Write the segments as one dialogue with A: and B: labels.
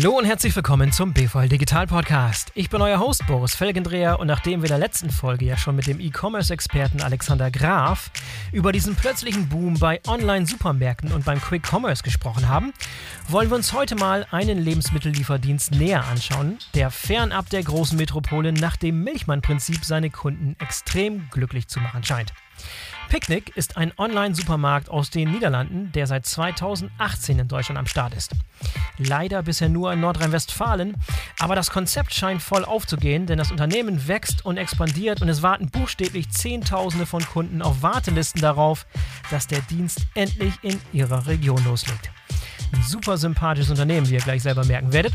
A: Hallo und herzlich willkommen zum BVL Digital Podcast. Ich bin euer Host Boris Felgendreher und nachdem wir in der letzten Folge ja schon mit dem E-Commerce-Experten Alexander Graf über diesen plötzlichen Boom bei Online-Supermärkten und beim Quick Commerce gesprochen haben, wollen wir uns heute mal einen Lebensmittellieferdienst näher anschauen, der fernab der großen Metropole nach dem Milchmann-Prinzip seine Kunden extrem glücklich zu machen scheint. Picnic ist ein Online-Supermarkt aus den Niederlanden, der seit 2018 in Deutschland am Start ist. Leider bisher nur in Nordrhein-Westfalen, aber das Konzept scheint voll aufzugehen, denn das Unternehmen wächst und expandiert und es warten buchstäblich Zehntausende von Kunden auf Wartelisten darauf, dass der Dienst endlich in ihrer Region loslegt. Ein super sympathisches Unternehmen, wie ihr gleich selber merken werdet.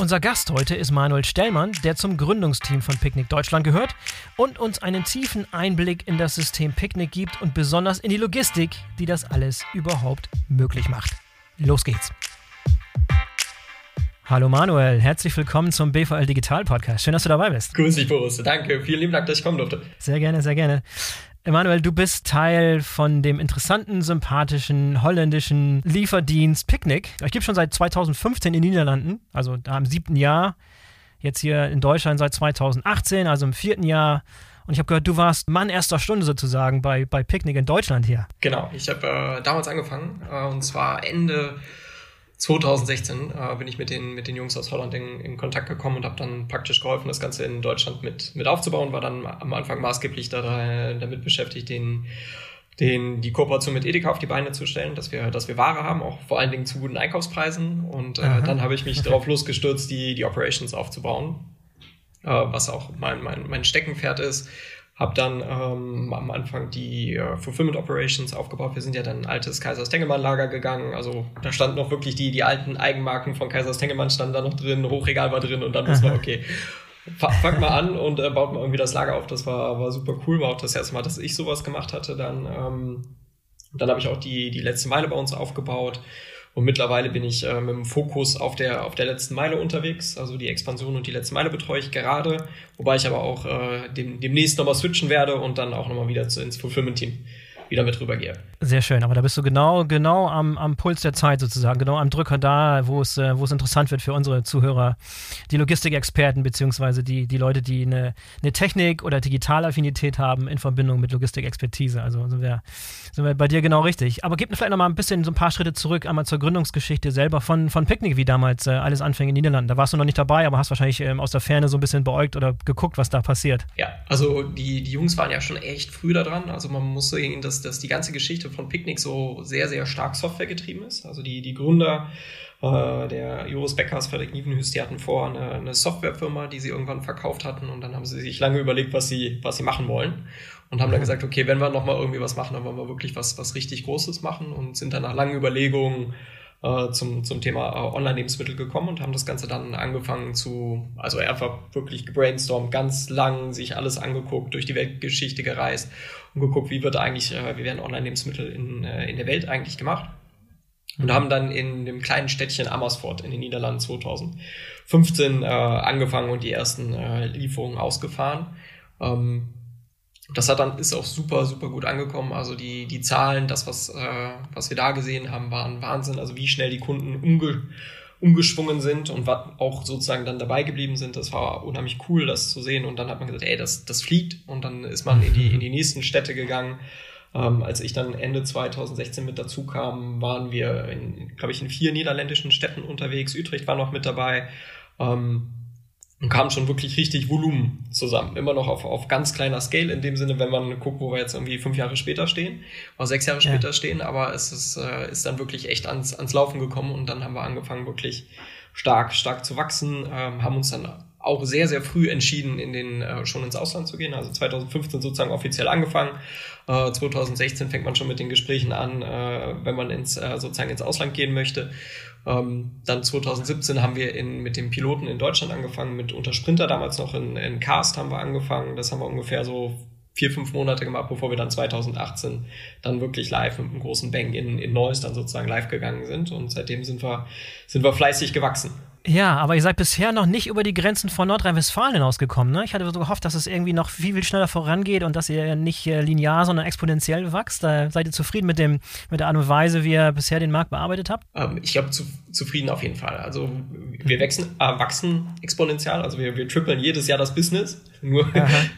A: Unser Gast heute ist Manuel Stellmann, der zum Gründungsteam von Picknick Deutschland gehört und uns einen tiefen Einblick in das System Picknick gibt und besonders in die Logistik, die das alles überhaupt möglich macht. Los geht's! Hallo Manuel, herzlich willkommen zum BVL Digital Podcast. Schön, dass du dabei bist.
B: Grüß dich, Boris. Danke. Vielen lieben Dank, dass ich kommen durfte.
A: Sehr gerne, sehr gerne. Emanuel, du bist Teil von dem interessanten, sympathischen holländischen Lieferdienst Picnic. Ich gebe schon seit 2015 in den Niederlanden, also da im siebten Jahr. Jetzt hier in Deutschland seit 2018, also im vierten Jahr. Und ich habe gehört, du warst Mann erster Stunde sozusagen bei, bei Picnic in Deutschland hier.
B: Genau, ich habe äh, damals angefangen äh, und zwar Ende 2016 äh, bin ich mit den, mit den Jungs aus Holland in, in Kontakt gekommen und habe dann praktisch geholfen, das Ganze in Deutschland mit, mit aufzubauen. War dann am Anfang maßgeblich da, damit beschäftigt, den, den, die Kooperation mit Edeka auf die Beine zu stellen, dass wir, dass wir Ware haben, auch vor allen Dingen zu guten Einkaufspreisen. Und äh, dann habe ich mich darauf losgestürzt, die, die Operations aufzubauen, äh, was auch mein, mein, mein Steckenpferd ist habe dann ähm, am Anfang die äh, Fulfillment Operations aufgebaut. Wir sind ja dann ein altes Kaisers Tengelmann Lager gegangen. Also da standen noch wirklich die, die alten Eigenmarken von Kaisers Tengelmann standen da noch drin, Hochregal war drin und dann muss man, okay, fang mal an und äh, baut mal irgendwie das Lager auf. Das war, war super cool. War auch das erste Mal, dass ich sowas gemacht hatte. Dann, ähm, dann habe ich auch die, die letzte Meile bei uns aufgebaut. Und mittlerweile bin ich äh, mit dem Fokus auf der, auf der letzten Meile unterwegs. Also die Expansion und die letzte Meile betreue ich gerade. Wobei ich aber auch äh, dem, demnächst nochmal switchen werde und dann auch nochmal wieder zu, ins Fulfillment-Team wieder mit rübergehe.
A: Sehr schön, aber da bist du genau, genau am, am Puls der Zeit sozusagen, genau am Drücker da, wo es, äh, wo es interessant wird für unsere Zuhörer, die Logistikexperten beziehungsweise die, die Leute, die eine, eine Technik- oder Digitalaffinität haben in Verbindung mit Logistikexpertise. Also sind wir, sind wir bei dir genau richtig. Aber gib mir vielleicht noch mal ein bisschen so ein paar Schritte zurück, einmal zur Gründungsgeschichte selber von, von Picknick, wie damals äh, alles anfing in den Niederlanden. Da warst du noch nicht dabei, aber hast wahrscheinlich ähm, aus der Ferne so ein bisschen beäugt oder geguckt, was da passiert.
B: Ja, also die, die Jungs waren ja schon echt früh da dran. Also man muss sehen, dass, dass die ganze Geschichte von Picknick so sehr, sehr stark Software getrieben ist. Also die, die Gründer äh, der Joris Beckers, Frederik Nievenhüst, die hatten vor eine, eine Softwarefirma, die sie irgendwann verkauft hatten und dann haben sie sich lange überlegt, was sie, was sie machen wollen und haben dann mhm. gesagt, okay, wenn wir nochmal irgendwie was machen, dann wollen wir wirklich was, was richtig Großes machen und sind dann nach langen Überlegungen äh, zum, zum Thema äh, Online-Lebensmittel gekommen und haben das Ganze dann angefangen zu, also einfach wirklich gebrainstormt, ganz lang sich alles angeguckt, durch die Weltgeschichte gereist und geguckt, wie wird eigentlich, äh, wie werden Online-Lebensmittel in, in der Welt eigentlich gemacht. Und haben dann in dem kleinen Städtchen Amersfoort in den Niederlanden 2015 äh, angefangen und die ersten Lieferungen ausgefahren. Ähm, das hat dann, ist auch super, super gut angekommen. Also die, die Zahlen, das, was, äh, was wir da gesehen haben, waren Wahnsinn. Also wie schnell die Kunden umge, umgeschwungen sind und auch sozusagen dann dabei geblieben sind. Das war unheimlich cool, das zu sehen. Und dann hat man gesagt, ey, das, das fliegt. Und dann ist man in die, in die nächsten Städte gegangen. Ähm, als ich dann Ende 2016 mit dazu kam, waren wir, in, glaube ich, in vier niederländischen Städten unterwegs. Utrecht war noch mit dabei. Ähm, und kam schon wirklich richtig Volumen zusammen. Immer noch auf, auf ganz kleiner Scale, in dem Sinne, wenn man guckt, wo wir jetzt irgendwie fünf Jahre später stehen oder sechs Jahre später ja. stehen, aber es ist, äh, ist dann wirklich echt ans, ans Laufen gekommen und dann haben wir angefangen, wirklich stark, stark zu wachsen, ähm, haben uns dann auch sehr, sehr früh entschieden, in den, äh, schon ins Ausland zu gehen. Also 2015 sozusagen offiziell angefangen. Äh, 2016 fängt man schon mit den Gesprächen an, äh, wenn man ins, äh, sozusagen ins Ausland gehen möchte. Ähm, dann 2017 haben wir in, mit dem Piloten in Deutschland angefangen, mit unter Sprinter damals noch in, in Cast haben wir angefangen. Das haben wir ungefähr so vier, fünf Monate gemacht, bevor wir dann 2018 dann wirklich live mit einem großen Bang in, in Neuss dann sozusagen live gegangen sind. Und seitdem sind wir, sind wir fleißig gewachsen.
A: Ja, aber ihr seid bisher noch nicht über die Grenzen von Nordrhein-Westfalen hinausgekommen. Ne? Ich hatte so gehofft, dass es irgendwie noch viel, viel schneller vorangeht und dass ihr nicht äh, linear, sondern exponentiell wächst. Da seid ihr zufrieden mit, dem, mit der Art und Weise, wie ihr bisher den Markt bearbeitet habt?
B: Ähm, ich glaube, zu, zufrieden auf jeden Fall. Also wir wachsen, äh, wachsen exponentiell, also wir, wir trippeln jedes Jahr das Business. Nur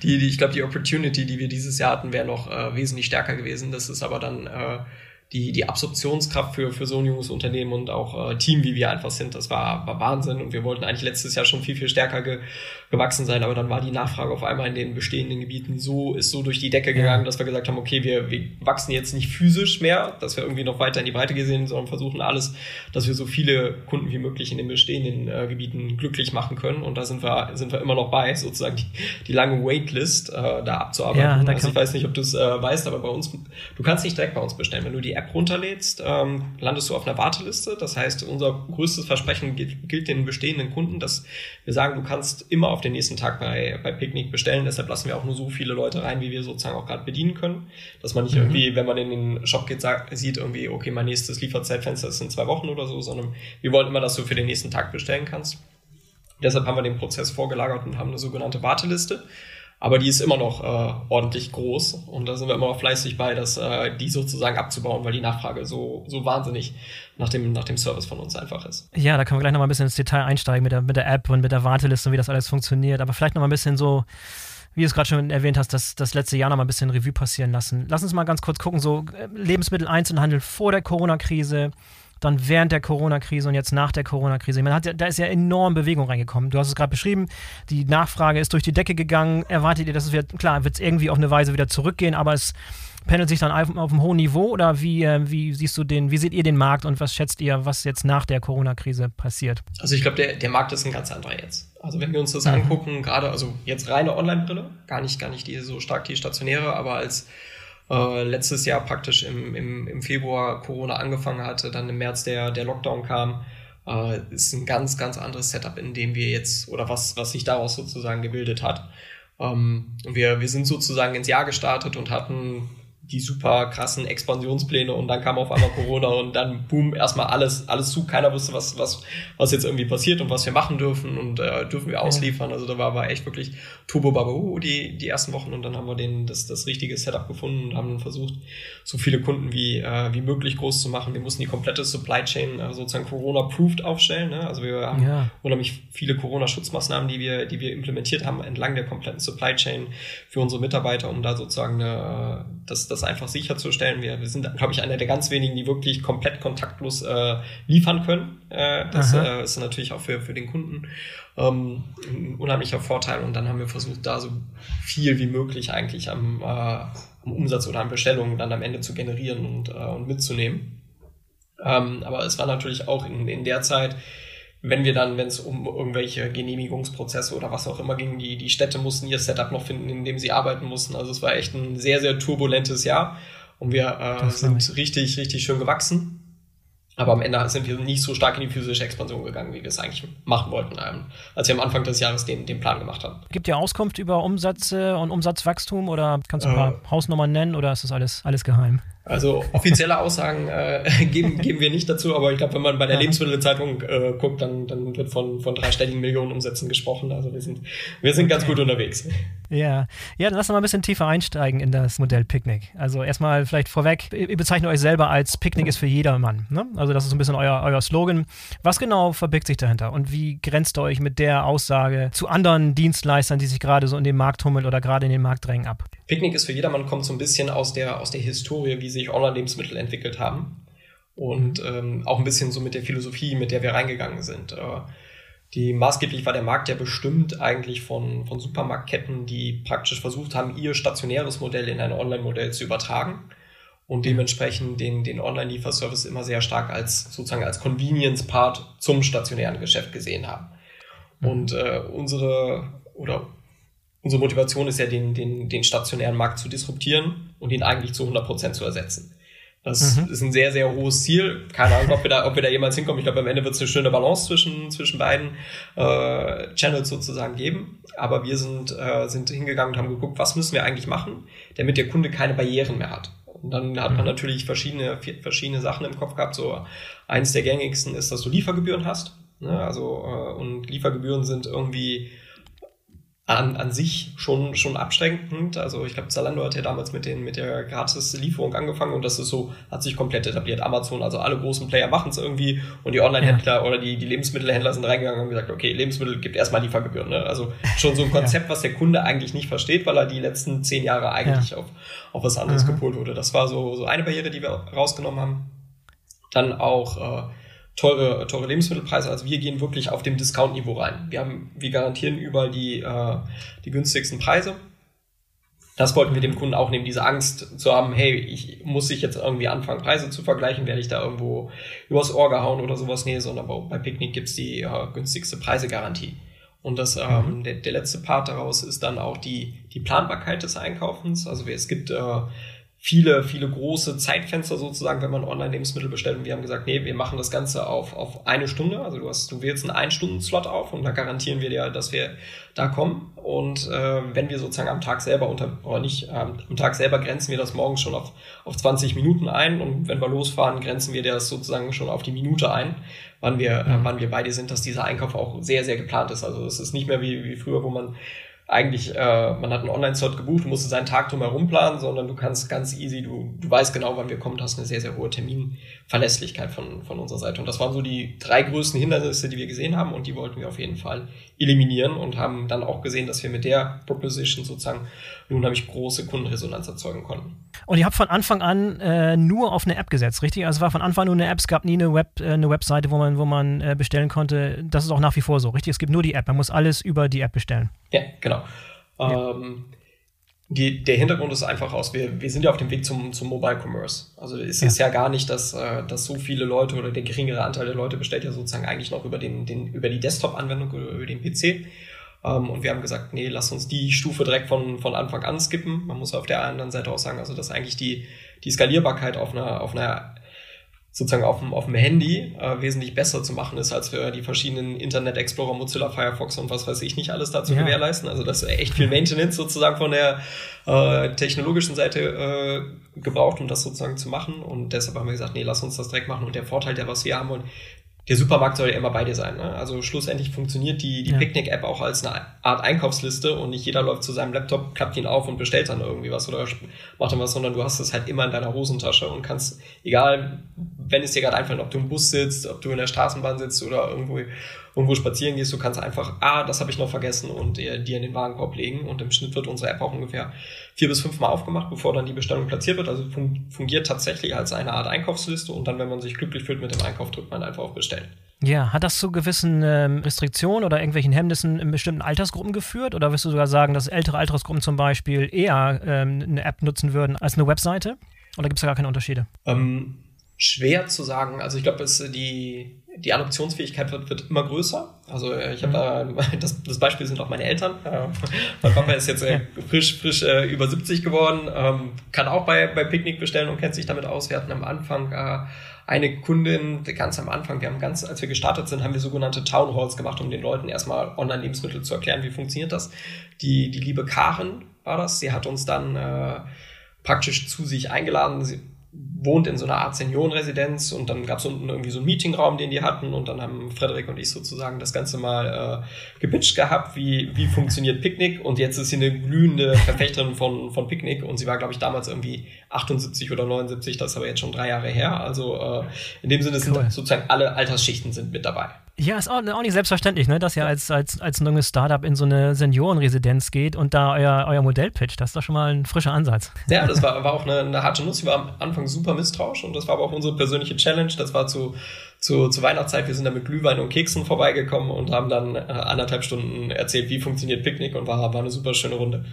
B: die, die, ich glaube, die Opportunity, die wir dieses Jahr hatten, wäre noch äh, wesentlich stärker gewesen. Das ist aber dann äh, die, die Absorptionskraft für, für so ein junges Unternehmen und auch äh, Team, wie wir einfach sind, das war, war Wahnsinn. Und wir wollten eigentlich letztes Jahr schon viel, viel stärker ge, gewachsen sein, aber dann war die Nachfrage auf einmal in den bestehenden Gebieten so, ist so durch die Decke gegangen, dass wir gesagt haben, okay, wir, wir wachsen jetzt nicht physisch mehr, dass wir irgendwie noch weiter in die Breite gesehen, sondern versuchen alles, dass wir so viele Kunden wie möglich in den bestehenden äh, Gebieten glücklich machen können. Und da sind wir, sind wir immer noch bei, sozusagen die, die lange Waitlist äh, da abzuarbeiten. Ja, also ich weiß nicht, ob du es äh, weißt, aber bei uns, du kannst nicht direkt bei uns bestellen. Wenn du die App runterlädst, ähm, landest du auf einer Warteliste. Das heißt, unser größtes Versprechen gilt, gilt den bestehenden Kunden, dass wir sagen, du kannst immer auf den nächsten Tag bei, bei Picknick bestellen. Deshalb lassen wir auch nur so viele Leute rein, wie wir sozusagen auch gerade bedienen können. Dass man nicht mhm. irgendwie, wenn man in den Shop geht, sagt, sieht irgendwie, okay, mein nächstes Lieferzeitfenster ist in zwei Wochen oder so, sondern wir wollen immer, dass du für den nächsten Tag bestellen kannst. Deshalb haben wir den Prozess vorgelagert und haben eine sogenannte Warteliste. Aber die ist immer noch äh, ordentlich groß und da sind wir immer noch fleißig bei, dass äh, die sozusagen abzubauen, weil die Nachfrage so, so wahnsinnig nach dem, nach dem Service von uns einfach ist.
A: Ja, da können wir gleich noch mal ein bisschen ins Detail einsteigen mit der, mit der App und mit der Warteliste und wie das alles funktioniert. Aber vielleicht noch mal ein bisschen so, wie du es gerade schon erwähnt hast, das, das letzte Jahr noch mal ein bisschen Revue passieren lassen. Lass uns mal ganz kurz gucken, so äh, Lebensmitteleinzelhandel vor der Corona-Krise, dann während der Corona-Krise und jetzt nach der Corona-Krise. Man hat ja, da ist ja enorm Bewegung reingekommen. Du hast es gerade beschrieben, die Nachfrage ist durch die Decke gegangen. Erwartet ihr, dass es wird, klar, wird es irgendwie auf eine Weise wieder zurückgehen, aber es pendelt sich dann auf, auf einem hohen Niveau oder wie, äh, wie siehst du den, wie seht ihr den Markt und was schätzt ihr, was jetzt nach der Corona-Krise passiert?
B: Also ich glaube, der, der Markt ist ein ganz anderer jetzt. Also wenn wir uns das mhm. angucken, gerade, also jetzt reine Online-Brille, gar nicht, gar nicht die so stark die stationäre, aber als äh, letztes Jahr praktisch im, im, im Februar Corona angefangen hatte, dann im März der, der Lockdown kam, äh, ist ein ganz, ganz anderes Setup, in dem wir jetzt, oder was, was sich daraus sozusagen gebildet hat. Ähm, wir, wir sind sozusagen ins Jahr gestartet und hatten die super krassen Expansionspläne und dann kam auf einmal Corona und dann boom, erstmal alles, alles zu. Keiner wusste, was, was, was jetzt irgendwie passiert und was wir machen dürfen und äh, dürfen wir ausliefern. Also da war, war echt wirklich Turbo Babahu die, die ersten Wochen und dann haben wir den, das, das richtige Setup gefunden und haben versucht, so viele Kunden wie, äh, wie möglich groß zu machen. Wir mussten die komplette Supply Chain äh, sozusagen Corona-proofed aufstellen. Ne? Also wir haben ja. unheimlich viele Corona-Schutzmaßnahmen, die wir, die wir implementiert haben entlang der kompletten Supply Chain für unsere Mitarbeiter, um da sozusagen eine, das, das einfach sicherzustellen. Wir, wir sind, glaube ich, einer der ganz wenigen, die wirklich komplett kontaktlos äh, liefern können. Äh, das äh, ist natürlich auch für, für den Kunden ähm, ein unheimlicher Vorteil. Und dann haben wir versucht, da so viel wie möglich eigentlich am, äh, am Umsatz oder an Bestellungen dann am Ende zu generieren und, äh, und mitzunehmen. Ähm, aber es war natürlich auch in, in der Zeit, wenn wir dann, wenn es um irgendwelche Genehmigungsprozesse oder was auch immer ging, die, die Städte mussten ihr Setup noch finden, in dem sie arbeiten mussten. Also es war echt ein sehr, sehr turbulentes Jahr und wir äh, sind richtig, richtig schön gewachsen. Aber am Ende sind wir nicht so stark in die physische Expansion gegangen, wie wir es eigentlich machen wollten, ähm, als wir am Anfang des Jahres den, den Plan gemacht haben.
A: Gibt ihr Auskunft über Umsätze und Umsatzwachstum oder kannst du ein paar äh, Hausnummern nennen oder ist das alles, alles geheim?
B: Also offizielle Aussagen äh, geben, geben wir nicht dazu, aber ich glaube, wenn man bei der Lebensmittelzeitung äh, guckt, dann, dann wird von, von dreistelligen Millionen Umsätzen gesprochen. Also wir sind, wir sind okay. ganz gut unterwegs.
A: Ja, ja, dann lass uns mal ein bisschen tiefer einsteigen in das Modell Picknick. Also erstmal vielleicht vorweg, ihr bezeichnet euch selber als Picknick ist für jedermann. Ne? Also das ist so ein bisschen euer, euer Slogan. Was genau verbirgt sich dahinter und wie grenzt ihr euch mit der Aussage zu anderen Dienstleistern, die sich gerade so in den Markt tummeln oder gerade in den Markt drängen ab?
B: Picknick ist für jedermann kommt so ein bisschen aus der, aus der Historie, wie sich Online-Lebensmittel entwickelt haben. Und ähm, auch ein bisschen so mit der Philosophie, mit der wir reingegangen sind. Äh, die maßgeblich war der Markt ja bestimmt eigentlich von, von Supermarktketten, die praktisch versucht haben, ihr stationäres Modell in ein Online-Modell zu übertragen und dementsprechend den, den Online-Lieferservice immer sehr stark als sozusagen als Convenience-Part zum stationären Geschäft gesehen haben. Und äh, unsere oder unsere Motivation ist ja, den, den, den stationären Markt zu disruptieren und ihn eigentlich zu 100 Prozent zu ersetzen. Das mhm. ist ein sehr, sehr hohes Ziel. Keine Ahnung, ob wir da, ob wir da jemals hinkommen. Ich glaube, am Ende wird es eine schöne Balance zwischen, zwischen beiden äh, Channels sozusagen geben. Aber wir sind, äh, sind hingegangen und haben geguckt, was müssen wir eigentlich machen, damit der Kunde keine Barrieren mehr hat. Und dann hat man mhm. natürlich verschiedene, verschiedene Sachen im Kopf gehabt. So eins der gängigsten ist, dass du Liefergebühren hast. Ne? Also äh, und Liefergebühren sind irgendwie an, an sich schon, schon abschränkend. Also ich glaube, Zalando hat ja damals mit, den, mit der Gratis-Lieferung angefangen und das ist so, hat sich komplett etabliert. Amazon, also alle großen Player machen es irgendwie und die Online-Händler ja. oder die, die Lebensmittelhändler sind reingegangen und haben gesagt, okay, Lebensmittel gibt erstmal Liefergebühren. Ne? Also schon so ein Konzept, ja. was der Kunde eigentlich nicht versteht, weil er die letzten zehn Jahre eigentlich ja. auf, auf was anderes mhm. gepolt wurde. Das war so, so eine Barriere, die wir rausgenommen haben. Dann auch äh, teure, teure Lebensmittelpreise. Also wir gehen wirklich auf dem Discount-Niveau rein. Wir haben, wir garantieren überall die, äh, die günstigsten Preise. Das wollten wir dem Kunden auch nehmen, diese Angst zu haben, hey, ich muss ich jetzt irgendwie anfangen, Preise zu vergleichen, werde ich da irgendwo übers Ohr gehauen oder sowas? Nee, sondern bei Picknick gibt's die äh, günstigste Preisegarantie. Und das, ähm, mhm. der, der letzte Part daraus ist dann auch die, die Planbarkeit des Einkaufens. Also es gibt äh, viele, viele große Zeitfenster sozusagen, wenn man Online-Lebensmittel bestellt. Und wir haben gesagt, nee, wir machen das Ganze auf, auf eine Stunde. Also du hast, du wählst einen Ein-Stunden-Slot auf und da garantieren wir dir, dass wir da kommen. Und äh, wenn wir sozusagen am Tag selber unter, oder nicht, ähm, am Tag selber grenzen wir das morgens schon auf, auf 20 Minuten ein. Und wenn wir losfahren, grenzen wir das sozusagen schon auf die Minute ein, wann wir, äh, wann wir bei dir sind, dass dieser Einkauf auch sehr, sehr geplant ist. Also es ist nicht mehr wie, wie früher, wo man eigentlich, äh, man hat einen Online-Slot gebucht, du musst seinen Tag drumherum planen, sondern du kannst ganz easy, du, du weißt genau, wann wir kommen, hast eine sehr, sehr hohe Terminverlässlichkeit von, von unserer Seite. Und das waren so die drei größten Hindernisse, die wir gesehen haben und die wollten wir auf jeden Fall eliminieren und haben dann auch gesehen, dass wir mit der Proposition sozusagen eine unheimlich große Kundenresonanz erzeugen konnten.
A: Und ihr habt von Anfang an äh, nur auf eine App gesetzt, richtig? Also es war von Anfang an nur eine App, es gab nie eine, Web, äh, eine Webseite, wo man, wo man äh, bestellen konnte. Das ist auch nach wie vor so, richtig? Es gibt nur die App, man muss alles über die App bestellen.
B: Ja, genau. Ja. Ähm, die, der Hintergrund ist einfach aus, wir, wir sind ja auf dem Weg zum, zum Mobile Commerce. Also es ja. ist ja gar nicht, dass, äh, dass so viele Leute oder der geringere Anteil der Leute bestellt ja sozusagen eigentlich noch über, den, den, über die Desktop-Anwendung oder über den PC. Ähm, und wir haben gesagt, nee, lass uns die Stufe direkt von, von Anfang an skippen. Man muss auf der anderen Seite auch sagen, also dass eigentlich die, die Skalierbarkeit auf einer, auf einer sozusagen auf dem, auf dem Handy äh, wesentlich besser zu machen ist, als für die verschiedenen Internet Explorer, Mozilla Firefox und was weiß ich nicht alles dazu ja. gewährleisten. Also das ist echt viel Maintenance sozusagen von der äh, technologischen Seite äh, gebraucht, um das sozusagen zu machen. Und deshalb haben wir gesagt, nee, lass uns das direkt machen. Und der Vorteil, der was wir haben wollen, der Supermarkt soll ja immer bei dir sein. Ne? Also schlussendlich funktioniert die, die ja. Picknick-App auch als eine Art Einkaufsliste und nicht jeder läuft zu seinem Laptop, klappt ihn auf und bestellt dann irgendwie was oder macht dann was, sondern du hast es halt immer in deiner Hosentasche und kannst, egal, wenn es dir gerade einfällt, ob du im Bus sitzt, ob du in der Straßenbahn sitzt oder irgendwo irgendwo spazieren gehst, du kannst einfach, ah, das habe ich noch vergessen und dir, dir in den Warenkorb legen. Und im Schnitt wird unsere App auch ungefähr vier bis fünf Mal aufgemacht, bevor dann die Bestellung platziert wird. Also fun fungiert tatsächlich als eine Art Einkaufsliste und dann, wenn man sich glücklich fühlt mit dem Einkauf, drückt man einfach auf Bestellen.
A: Ja, hat das zu gewissen ähm, Restriktionen oder irgendwelchen Hemmnissen in bestimmten Altersgruppen geführt? Oder wirst du sogar sagen, dass ältere Altersgruppen zum Beispiel eher ähm, eine App nutzen würden als eine Webseite? Oder gibt es da gar keine Unterschiede?
B: Ähm, schwer zu sagen. Also ich glaube, die, die Adoptionsfähigkeit wird, wird immer größer. Also äh, ich habe da, das, das Beispiel sind auch meine Eltern. Äh, mein Papa ist jetzt äh, frisch, frisch äh, über 70 geworden, ähm, kann auch bei, bei Picknick bestellen und kennt sich damit aus. Wir hatten am Anfang äh, eine Kundin, ganz am Anfang, wir haben ganz, als wir gestartet sind, haben wir sogenannte Town Halls gemacht, um den Leuten erstmal Online-Lebensmittel zu erklären, wie funktioniert das. Die, die liebe Karen war das, sie hat uns dann praktisch zu sich eingeladen. Sie, wohnt in so einer Art Seniorenresidenz und dann gab es unten irgendwie so einen Meetingraum, den die hatten und dann haben Frederik und ich sozusagen das Ganze mal äh, gepitcht gehabt, wie, wie funktioniert Picknick. Und jetzt ist sie eine glühende Verfechterin von, von Picknick. Und sie war, glaube ich, damals irgendwie 78 oder 79, das ist aber jetzt schon drei Jahre her, also äh, in dem Sinne sind sozusagen alle Altersschichten sind mit dabei.
A: Ja, ist auch, auch nicht selbstverständlich, ne, dass ihr als, als, als ein junges Startup in so eine Seniorenresidenz geht und da euer, euer Modell pitcht. Das ist doch schon mal ein frischer Ansatz.
B: Ja, das war, war auch eine, eine harte Nuss. Ich war am Anfang super misstrauisch und das war aber auch unsere persönliche Challenge. Das war zu, zu, zu Weihnachtszeit. Wir sind da mit Glühwein und Keksen vorbeigekommen und haben dann äh, anderthalb Stunden erzählt, wie funktioniert Picknick und war, war eine super schöne Runde.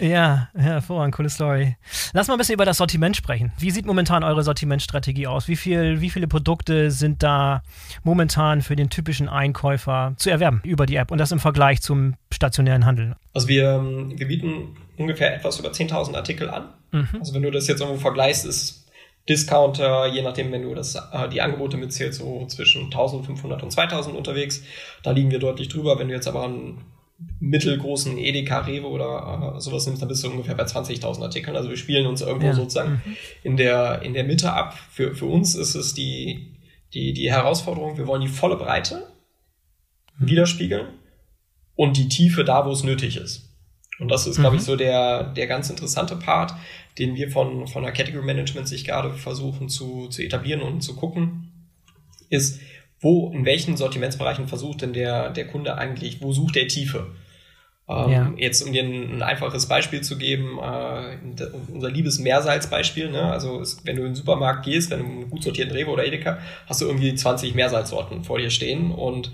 A: Ja, hervorragend, coole Story. Lass mal ein bisschen über das Sortiment sprechen. Wie sieht momentan eure Sortimentstrategie aus? Wie, viel, wie viele Produkte sind da momentan für den typischen Einkäufer zu erwerben über die App und das im Vergleich zum stationären Handel?
B: Also wir, ähm, wir bieten ungefähr etwas über 10.000 Artikel an. Mhm. Also wenn du das jetzt irgendwo vergleichst, ist Discounter, je nachdem, wenn du das, äh, die Angebote mitzählst, so zwischen 1500 und 2000 unterwegs. Da liegen wir deutlich drüber. Wenn du jetzt aber ein mittelgroßen Edeka, Rewe oder äh, sowas nimmst, dann bist du ungefähr bei 20.000 Artikeln. Also wir spielen uns irgendwo ja. sozusagen mhm. in der, in der Mitte ab. Für, für uns ist es die, die, die Herausforderung, wir wollen die volle Breite mhm. widerspiegeln und die Tiefe da, wo es nötig ist. Und das ist, glaube ich, mhm. so der, der ganz interessante Part, den wir von, von der Category Management sich gerade versuchen zu, zu etablieren und zu gucken, ist, wo, in welchen Sortimentsbereichen versucht denn der, der Kunde eigentlich, wo sucht er Tiefe? Ähm, ja. Jetzt, um dir ein, ein, einfaches Beispiel zu geben, äh, unser liebes Meersalzbeispiel, ne? also es, wenn du in den Supermarkt gehst, wenn du einen gut sortierten Rewe oder Edeka, hast du irgendwie 20 Meersalzsorten vor dir stehen und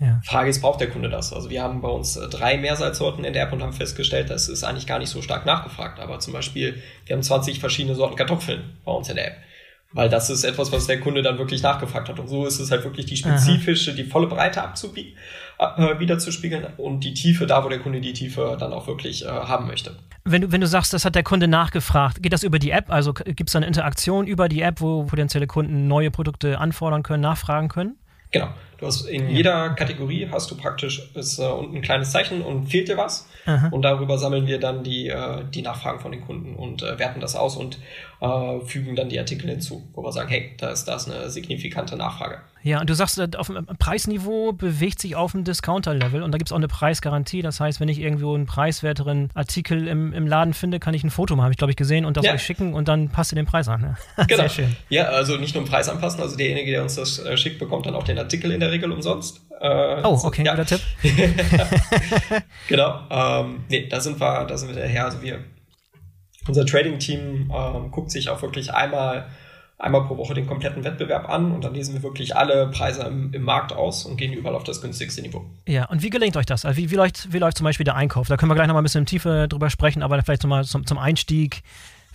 B: ja. Frage ist, braucht der Kunde das? Also wir haben bei uns äh, drei Meersalzsorten in der App und haben festgestellt, das ist eigentlich gar nicht so stark nachgefragt. Aber zum Beispiel, wir haben 20 verschiedene Sorten Kartoffeln bei uns in der App. Weil das ist etwas, was der Kunde dann wirklich nachgefragt hat. Und so ist es halt wirklich die spezifische, Aha. die volle Breite abzubiegen, äh, wiederzuspiegeln und die Tiefe da, wo der Kunde die Tiefe dann auch wirklich äh, haben möchte.
A: Wenn du, wenn du sagst, das hat der Kunde nachgefragt, geht das über die App? Also gibt es da eine Interaktion über die App, wo potenzielle Kunden neue Produkte anfordern können, nachfragen können?
B: Genau. Du hast in ja. jeder Kategorie hast du praktisch ist, äh, unten ein kleines Zeichen und fehlt dir was. Aha. Und darüber sammeln wir dann die, äh, die Nachfragen von den Kunden und äh, werten das aus und äh, fügen dann die Artikel hinzu, wo wir sagen, hey, da ist, da ist eine signifikante Nachfrage.
A: Ja, und du sagst, äh, auf dem Preisniveau bewegt sich auf dem Discounter-Level und da gibt es auch eine Preisgarantie. Das heißt, wenn ich irgendwo einen preiswerteren Artikel im, im Laden finde, kann ich ein Foto machen, habe ich glaube ich gesehen, und das ja. euch schicken und dann passt ihr den Preis an.
B: Ja. Genau. Sehr schön. Ja, also nicht nur den Preis anpassen, also derjenige, der uns das äh, schickt, bekommt dann auch den Artikel in der Regel umsonst.
A: Äh, oh, okay, ja. guter Tipp.
B: genau. Ähm, nee, da sind wir, da sind wir daher. Also wir, unser Trading-Team ähm, guckt sich auch wirklich einmal einmal pro Woche den kompletten Wettbewerb an und dann lesen wir wirklich alle Preise im, im, Markt aus und gehen überall auf das günstigste Niveau.
A: Ja, und wie gelingt euch das? Also wie, wie, läuft, wie läuft zum Beispiel der Einkauf? Da können wir gleich nochmal ein bisschen in Tiefe drüber sprechen, aber vielleicht nochmal zum, zum Einstieg.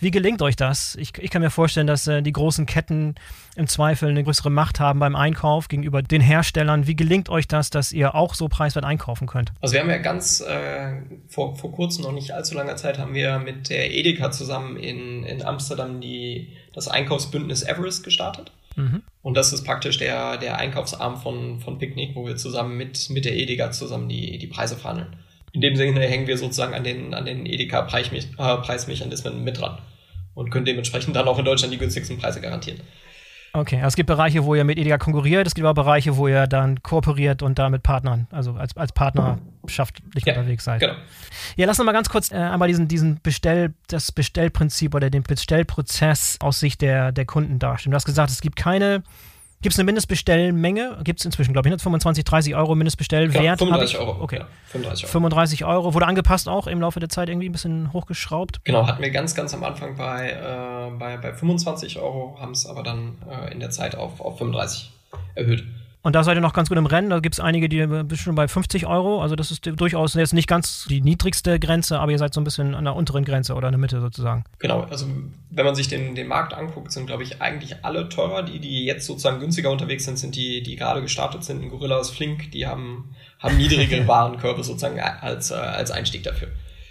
A: Wie gelingt euch das? Ich, ich kann mir vorstellen, dass äh, die großen Ketten im Zweifel eine größere Macht haben beim Einkauf gegenüber den Herstellern. Wie gelingt euch das, dass ihr auch so preiswert einkaufen könnt?
B: Also wir haben ja ganz äh, vor, vor kurzem, noch nicht allzu langer Zeit, haben wir mit der Edeka zusammen in, in Amsterdam die, das Einkaufsbündnis Everest gestartet. Mhm. Und das ist praktisch der, der Einkaufsarm von, von Picknick, wo wir zusammen mit, mit der Edeka zusammen die, die Preise verhandeln. In dem Sinne hängen wir sozusagen an den, an den Edeka-Preismechanismen mit dran und können dementsprechend dann auch in Deutschland die günstigsten Preise garantieren.
A: Okay, also es gibt Bereiche, wo ihr mit Edeka konkurriert, es gibt aber Bereiche, wo ihr dann kooperiert und da mit Partnern, also als, als Partnerschaft ja, unterwegs seid. Genau. Ja, lass uns mal ganz kurz äh, einmal diesen, diesen Bestell, das Bestellprinzip oder den Bestellprozess aus Sicht der, der Kunden darstellen. Du hast gesagt, es gibt keine Gibt es eine Mindestbestellmenge? Gibt es inzwischen, glaube ich, 25, 30 Euro Mindestbestellwert? Ja,
B: 35 Euro.
A: Okay. Ja, 35 Euro. 35 Euro. Wurde angepasst auch im Laufe der Zeit irgendwie ein bisschen hochgeschraubt?
B: Genau, hatten wir ganz, ganz am Anfang bei, äh, bei, bei 25 Euro, haben es aber dann äh, in der Zeit auf, auf 35 erhöht.
A: Und da seid ihr noch ganz gut im Rennen. Da gibt es einige, die sind schon bei 50 Euro. Also das ist durchaus jetzt nicht ganz die niedrigste Grenze, aber ihr seid so ein bisschen an der unteren Grenze oder in der Mitte sozusagen.
B: Genau, also wenn man sich den, den Markt anguckt, sind, glaube ich, eigentlich alle teurer. Die, die jetzt sozusagen günstiger unterwegs sind, sind die, die gerade gestartet sind. Gorillas, Flink, die haben, haben niedrigere Warenkörbe sozusagen als, äh, als Einstieg dafür.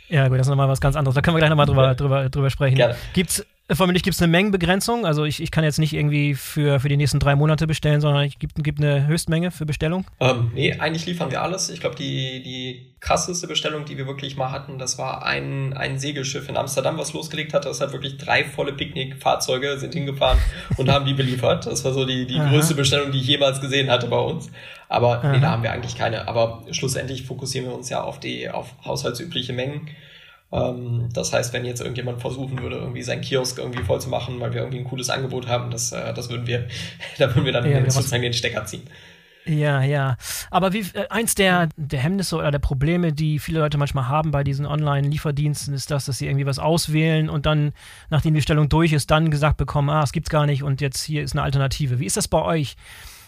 A: Ja, gut, das ist nochmal was ganz anderes. Da können wir gleich nochmal drüber, drüber, drüber sprechen. Gibt es Vermutlich gibt es eine Mengenbegrenzung. Also ich, ich kann jetzt nicht irgendwie für, für die nächsten drei Monate bestellen, sondern es gibt, gibt eine Höchstmenge für Bestellung.
B: Ähm, nee, eigentlich liefern wir alles. Ich glaube, die, die krasseste Bestellung, die wir wirklich mal hatten, das war ein, ein Segelschiff in Amsterdam, was losgelegt hat. Das hat wirklich drei volle Picknickfahrzeuge sind hingefahren und haben die beliefert. Das war so die, die größte Bestellung, die ich jemals gesehen hatte bei uns. Aber nee, da haben wir eigentlich keine. Aber schlussendlich fokussieren wir uns ja auf die auf haushaltsübliche Mengen. Ähm, das heißt, wenn jetzt irgendjemand versuchen würde, irgendwie seinen Kiosk irgendwie voll zu machen, weil wir irgendwie ein cooles Angebot haben, das, äh, das würden wir, da würden wir dann ja, sozusagen den Stecker ziehen.
A: Ja, ja. Aber wie, äh, eins der, der Hemmnisse oder der Probleme, die viele Leute manchmal haben bei diesen Online-Lieferdiensten, ist das, dass sie irgendwie was auswählen und dann, nachdem die Bestellung durch ist, dann gesagt bekommen, ah, es gibt's gar nicht und jetzt hier ist eine Alternative. Wie ist das bei euch?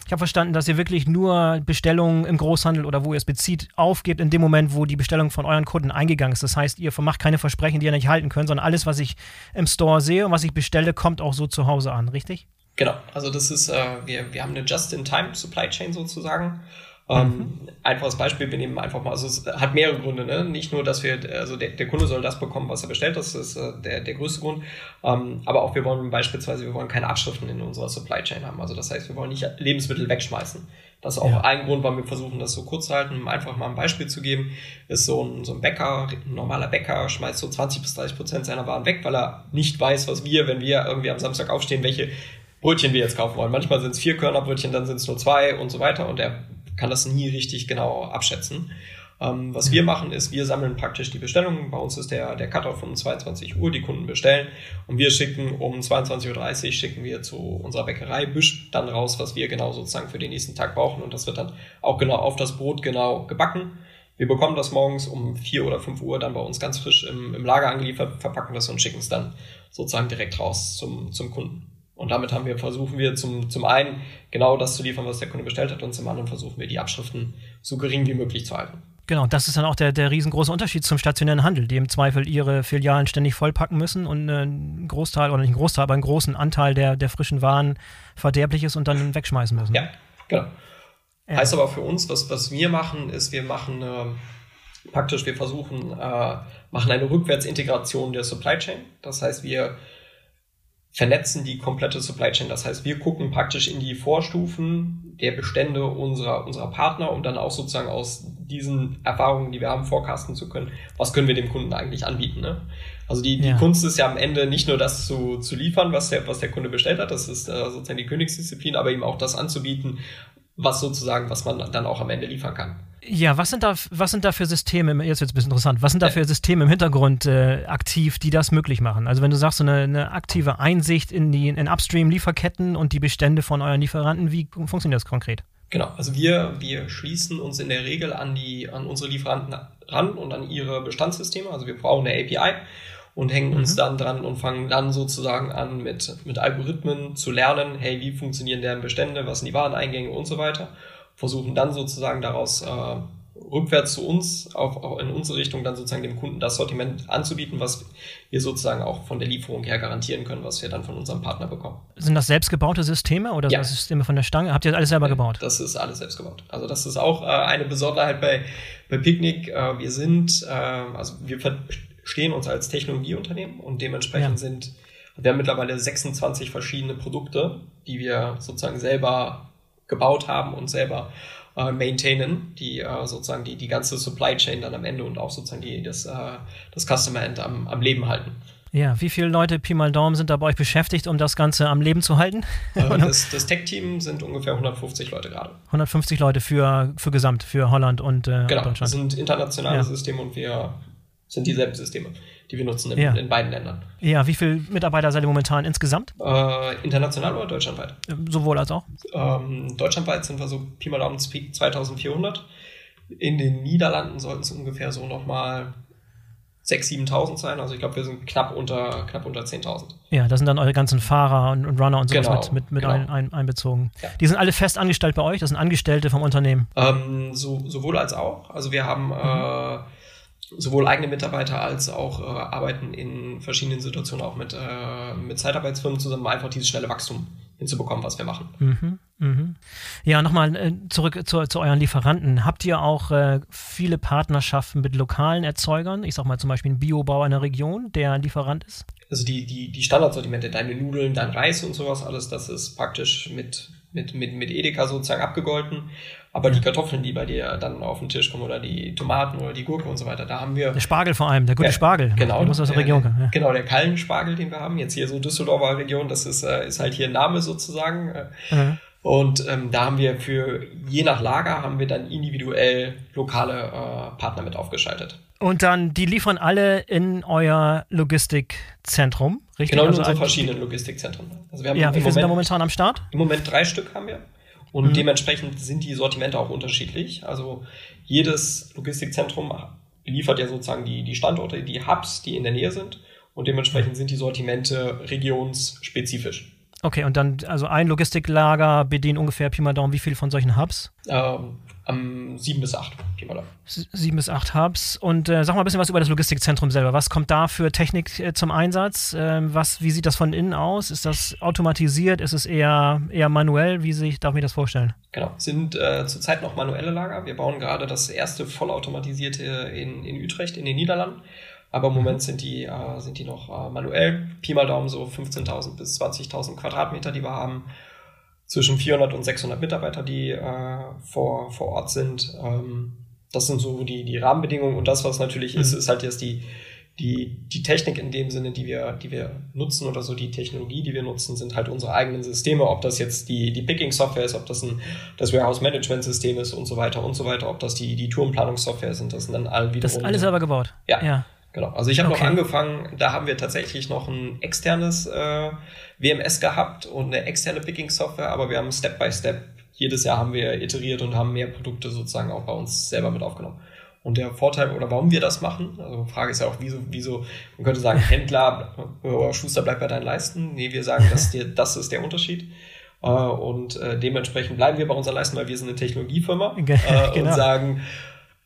A: Ich habe verstanden, dass ihr wirklich nur Bestellungen im Großhandel oder wo ihr es bezieht, aufgebt in dem Moment, wo die Bestellung von euren Kunden eingegangen ist. Das heißt, ihr macht keine Versprechen, die ihr nicht halten könnt, sondern alles, was ich im Store sehe und was ich bestelle, kommt auch so zu Hause an, richtig?
B: Genau, also das ist, äh, wir, wir haben eine Just-in-Time-Supply Chain sozusagen. Ähm, mhm. Einfaches Beispiel, wir nehmen einfach mal, also es hat mehrere Gründe, ne? Nicht nur, dass wir, also der, der Kunde soll das bekommen, was er bestellt, das ist äh, der, der größte Grund. Ähm, aber auch wir wollen beispielsweise, wir wollen keine Abschriften in unserer Supply Chain haben. Also das heißt, wir wollen nicht Lebensmittel wegschmeißen. Das ist auch ja. ein Grund, warum wir versuchen, das so kurz zu halten. Um einfach mal ein Beispiel zu geben, ist so ein, so ein Bäcker, ein normaler Bäcker schmeißt so 20 bis 30 Prozent seiner Waren weg, weil er nicht weiß, was wir, wenn wir irgendwie am Samstag aufstehen, welche Brötchen wir jetzt kaufen wollen. Manchmal sind es vier Körnerbrötchen, dann sind es nur zwei und so weiter. Und er kann das nie richtig genau abschätzen. Ähm, was wir machen, ist, wir sammeln praktisch die Bestellungen. Bei uns ist der, der Cutoff um 22 Uhr, die Kunden bestellen und wir schicken um 22.30 Uhr schicken wir zu unserer Bäckerei Büsch dann raus, was wir genau sozusagen für den nächsten Tag brauchen und das wird dann auch genau auf das Brot genau gebacken. Wir bekommen das morgens um 4 oder 5 Uhr dann bei uns ganz frisch im, im Lager angeliefert, verpacken das und schicken es dann sozusagen direkt raus zum, zum Kunden. Und damit haben wir, versuchen wir zum, zum einen genau das zu liefern, was der Kunde bestellt hat, und zum anderen versuchen wir die Abschriften so gering wie möglich zu halten.
A: Genau, das ist dann auch der, der riesengroße Unterschied zum stationären Handel, die im Zweifel ihre Filialen ständig vollpacken müssen und einen Großteil, oder nicht einen Großteil, aber einen großen Anteil der, der frischen Waren verderblich ist und dann wegschmeißen müssen.
B: Ja, genau. Ja. Heißt aber für uns, was, was wir machen, ist, wir machen äh, praktisch, wir versuchen, äh, machen eine Rückwärtsintegration der Supply Chain. Das heißt, wir vernetzen die komplette Supply Chain. Das heißt, wir gucken praktisch in die Vorstufen der Bestände unserer, unserer Partner, um dann auch sozusagen aus diesen Erfahrungen, die wir haben, forecasten zu können, was können wir dem Kunden eigentlich anbieten. Ne? Also die, die ja. Kunst ist ja am Ende nicht nur das zu, zu liefern, was der, was der Kunde bestellt hat, das ist äh, sozusagen die Königsdisziplin, aber eben auch das anzubieten, was sozusagen, was man dann auch am Ende liefern kann.
A: Ja, was sind da, was sind da für Systeme, jetzt wird es ein bisschen interessant, was sind da für Systeme im Hintergrund äh, aktiv, die das möglich machen? Also wenn du sagst, so eine, eine aktive Einsicht in die in Upstream-Lieferketten und die Bestände von euren Lieferanten, wie funktioniert das konkret?
B: Genau, also wir, wir schließen uns in der Regel an, die, an unsere Lieferanten ran und an ihre Bestandssysteme. Also wir brauchen eine API und hängen mhm. uns dann dran und fangen dann sozusagen an mit, mit Algorithmen zu lernen, hey, wie funktionieren deren Bestände, was sind die Wareneingänge und so weiter versuchen dann sozusagen daraus äh, rückwärts zu uns, auf, auch in unsere Richtung dann sozusagen dem Kunden das Sortiment anzubieten, was wir sozusagen auch von der Lieferung her garantieren können, was wir dann von unserem Partner bekommen.
A: Sind das selbstgebaute Systeme oder ja. Systeme von der Stange? Habt ihr das alles selber gebaut?
B: Das ist alles selbst gebaut. Also das ist auch äh, eine Besonderheit bei, bei Picnic. Äh, wir sind, äh, also wir verstehen uns als Technologieunternehmen und dementsprechend ja. sind wir haben mittlerweile 26 verschiedene Produkte, die wir sozusagen selber gebaut haben und selber äh, maintainen, die äh, sozusagen die, die ganze Supply Chain dann am Ende und auch sozusagen die, das, äh, das Customer End am, am Leben halten.
A: Ja, wie viele Leute, Pi mal Daumen, sind da bei euch beschäftigt, um das Ganze am Leben zu halten?
B: Äh, das, das Tech-Team sind ungefähr 150 Leute gerade.
A: 150 Leute für, für Gesamt, für Holland und äh,
B: genau,
A: Deutschland.
B: Genau, das sind internationale ja. Systeme und wir sind dieselben Systeme die wir nutzen in, ja. in beiden Ländern.
A: Ja, wie viele Mitarbeiter seid ihr momentan insgesamt?
B: Äh, international oder deutschlandweit?
A: Sowohl als auch?
B: Ähm, deutschlandweit sind wir so Pi mal Daumen 2400. In den Niederlanden sollten es ungefähr so nochmal 6.000, 7.000 sein. Also ich glaube, wir sind knapp unter, knapp unter 10.000.
A: Ja, das sind dann eure ganzen Fahrer und, und Runner und so genau, mit, mit, mit genau. ein, ein, einbezogen. Ja. Die sind alle fest angestellt bei euch? Das sind Angestellte vom Unternehmen?
B: Ähm, so, sowohl als auch. Also wir haben mhm. äh, sowohl eigene Mitarbeiter als auch äh, arbeiten in verschiedenen Situationen auch mit, äh, mit Zeitarbeitsfirmen zusammen, um einfach dieses schnelle Wachstum hinzubekommen, was wir machen.
A: Mhm, mhm. Ja, nochmal äh, zurück zu, zu, euren Lieferanten. Habt ihr auch äh, viele Partnerschaften mit lokalen Erzeugern? Ich sag mal zum Beispiel ein Biobauer in der Region, der Lieferant ist?
B: Also die, die, die Standardsortimente, deine Nudeln, dein Reis und sowas, alles, das ist praktisch mit, mit, mit, mit Edeka sozusagen abgegolten. Aber die Kartoffeln, die bei dir dann auf den Tisch kommen oder die Tomaten oder die Gurke und so weiter, da haben wir.
A: Der Spargel vor allem, der gute
B: ja,
A: Spargel.
B: Genau.
A: Der muss aus der Region kommen.
B: Ja. Genau, der Kallenspargel, den wir haben. Jetzt hier so Düsseldorfer Region, das ist, äh, ist halt hier ein Name sozusagen. Mhm. Und ähm, da haben wir für, je nach Lager, haben wir dann individuell lokale äh, Partner mit aufgeschaltet.
A: Und dann, die liefern alle in euer Logistikzentrum, richtig?
B: Genau, in also unsere verschiedenen Logistikzentren.
A: Also wir haben ja, wie viele sind da momentan am Start?
B: Im Moment drei Stück haben wir. Und mhm. dementsprechend sind die Sortimente auch unterschiedlich. Also jedes Logistikzentrum liefert ja sozusagen die, die Standorte, die Hubs, die in der Nähe sind. Und dementsprechend sind die Sortimente regionsspezifisch.
A: Okay, und dann, also ein Logistiklager bedient ungefähr Pi mal Daumen wie viel von solchen Hubs?
B: Ähm, am sieben bis acht.
A: Sieben bis acht Hubs. Und äh, sag mal ein bisschen was über das Logistikzentrum selber. Was kommt da für Technik äh, zum Einsatz? Äh, was, wie sieht das von innen aus? Ist das automatisiert? Ist es eher, eher manuell? Wie sich, darf ich mir das vorstellen?
B: Genau, sind äh, zurzeit noch manuelle Lager. Wir bauen gerade das erste vollautomatisierte in, in Utrecht in den Niederlanden. Aber im mhm. Moment sind die, äh, sind die noch äh, manuell. Pi mal Daumen so 15.000 bis 20.000 Quadratmeter, die wir haben zwischen 400 und 600 Mitarbeiter, die äh, vor, vor Ort sind. Ähm, das sind so die, die Rahmenbedingungen und das, was natürlich mhm. ist, ist halt jetzt die, die, die Technik in dem Sinne, die wir, die wir nutzen oder so die Technologie, die wir nutzen, sind halt unsere eigenen Systeme, ob das jetzt die, die Picking-Software ist, ob das ein, das Warehouse-Management-System ist und so weiter und so weiter, ob das die, die Tourenplanungssoftware sind, das sind dann all wiederum.
A: Das ist alles selber gebaut?
B: Ja. ja. Genau. Also ich habe okay. noch angefangen, da haben wir tatsächlich noch ein externes äh, WMS gehabt und eine externe Picking-Software, aber wir haben Step by Step, jedes Jahr haben wir iteriert und haben mehr Produkte sozusagen auch bei uns selber mit aufgenommen. Und der Vorteil oder warum wir das machen, also die Frage ist ja auch, wieso, wieso, man könnte sagen, Händler oder Schuster bleibt bei deinen Leisten. Nee, wir sagen, dass dir, das ist der Unterschied. Äh, und äh, dementsprechend bleiben wir bei unseren Leisten, weil wir sind eine Technologiefirma genau. und sagen,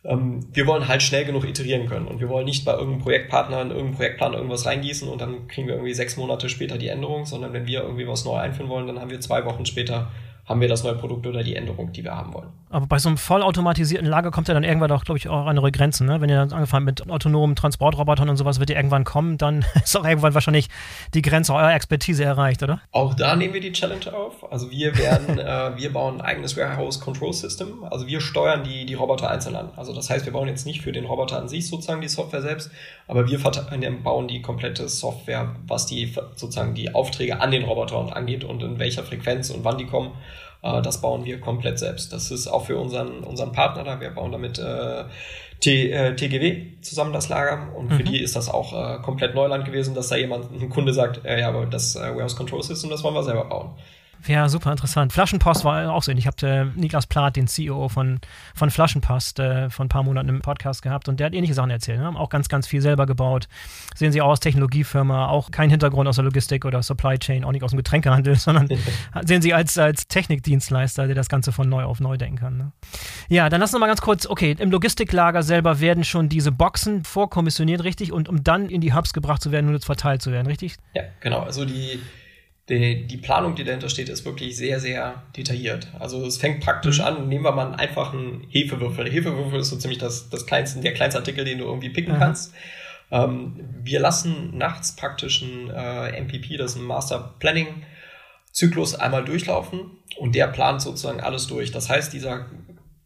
B: wir wollen halt schnell genug iterieren können. Und wir wollen nicht bei irgendeinem Projektpartner in irgendeinen Projektplan irgendwas reingießen und dann kriegen wir irgendwie sechs Monate später die Änderung, sondern wenn wir irgendwie was neu einführen wollen, dann haben wir zwei Wochen später haben wir das neue Produkt oder die Änderung, die wir haben wollen.
A: Aber bei so einem vollautomatisierten Lager kommt ja dann irgendwann doch, glaube ich, auch an eure Grenzen. Ne? Wenn ihr dann angefangen mit autonomen Transportrobotern und sowas, wird ihr irgendwann kommen, dann ist auch irgendwann wahrscheinlich die Grenze eurer Expertise erreicht, oder?
B: Auch da nehmen wir die Challenge auf. Also wir werden, äh, wir bauen ein eigenes Warehouse Control System. Also wir steuern die, die Roboter einzeln an. Also das heißt, wir bauen jetzt nicht für den Roboter an sich sozusagen die Software selbst, aber wir bauen die komplette Software, was die sozusagen die Aufträge an den Robotern angeht und in welcher Frequenz und wann die kommen. Äh, das bauen wir komplett selbst. Das ist auch für unseren, unseren Partner da. Wir bauen damit äh, T, äh, TGW zusammen das Lager und mhm. für die ist das auch äh, komplett Neuland gewesen, dass da jemand, ein Kunde sagt, äh, ja, aber das äh, Warehouse Control System, das wollen wir selber bauen.
A: Ja, super interessant. Flaschenpost war auch so. Ich habe äh, Niklas Plath, den CEO von, von Flaschenpost, äh, vor ein paar Monaten im Podcast gehabt und der hat ähnliche Sachen erzählt. Ne? Haben auch ganz, ganz viel selber gebaut. Sehen Sie auch aus Technologiefirma, auch kein Hintergrund aus der Logistik oder Supply Chain, auch nicht aus dem Getränkehandel, sondern sehen Sie als, als Technikdienstleister, der das Ganze von neu auf neu denken kann. Ne? Ja, dann lassen wir mal ganz kurz, okay, im Logistiklager selber werden schon diese Boxen vorkommissioniert, richtig? Und um dann in die Hubs gebracht zu werden und verteilt zu werden, richtig?
B: Ja, genau. Also die die, die Planung, die dahinter steht, ist wirklich sehr, sehr detailliert. Also es fängt praktisch mhm. an, nehmen wir mal einen einfachen Hefewürfel. Hefewürfel ist so ziemlich das, das kleinste, der kleinste Artikel, den du irgendwie picken mhm. kannst. Ähm, wir lassen nachts praktisch ein äh, MPP, das ist ein Master Planning Zyklus, einmal durchlaufen und der plant sozusagen alles durch. Das heißt, dieser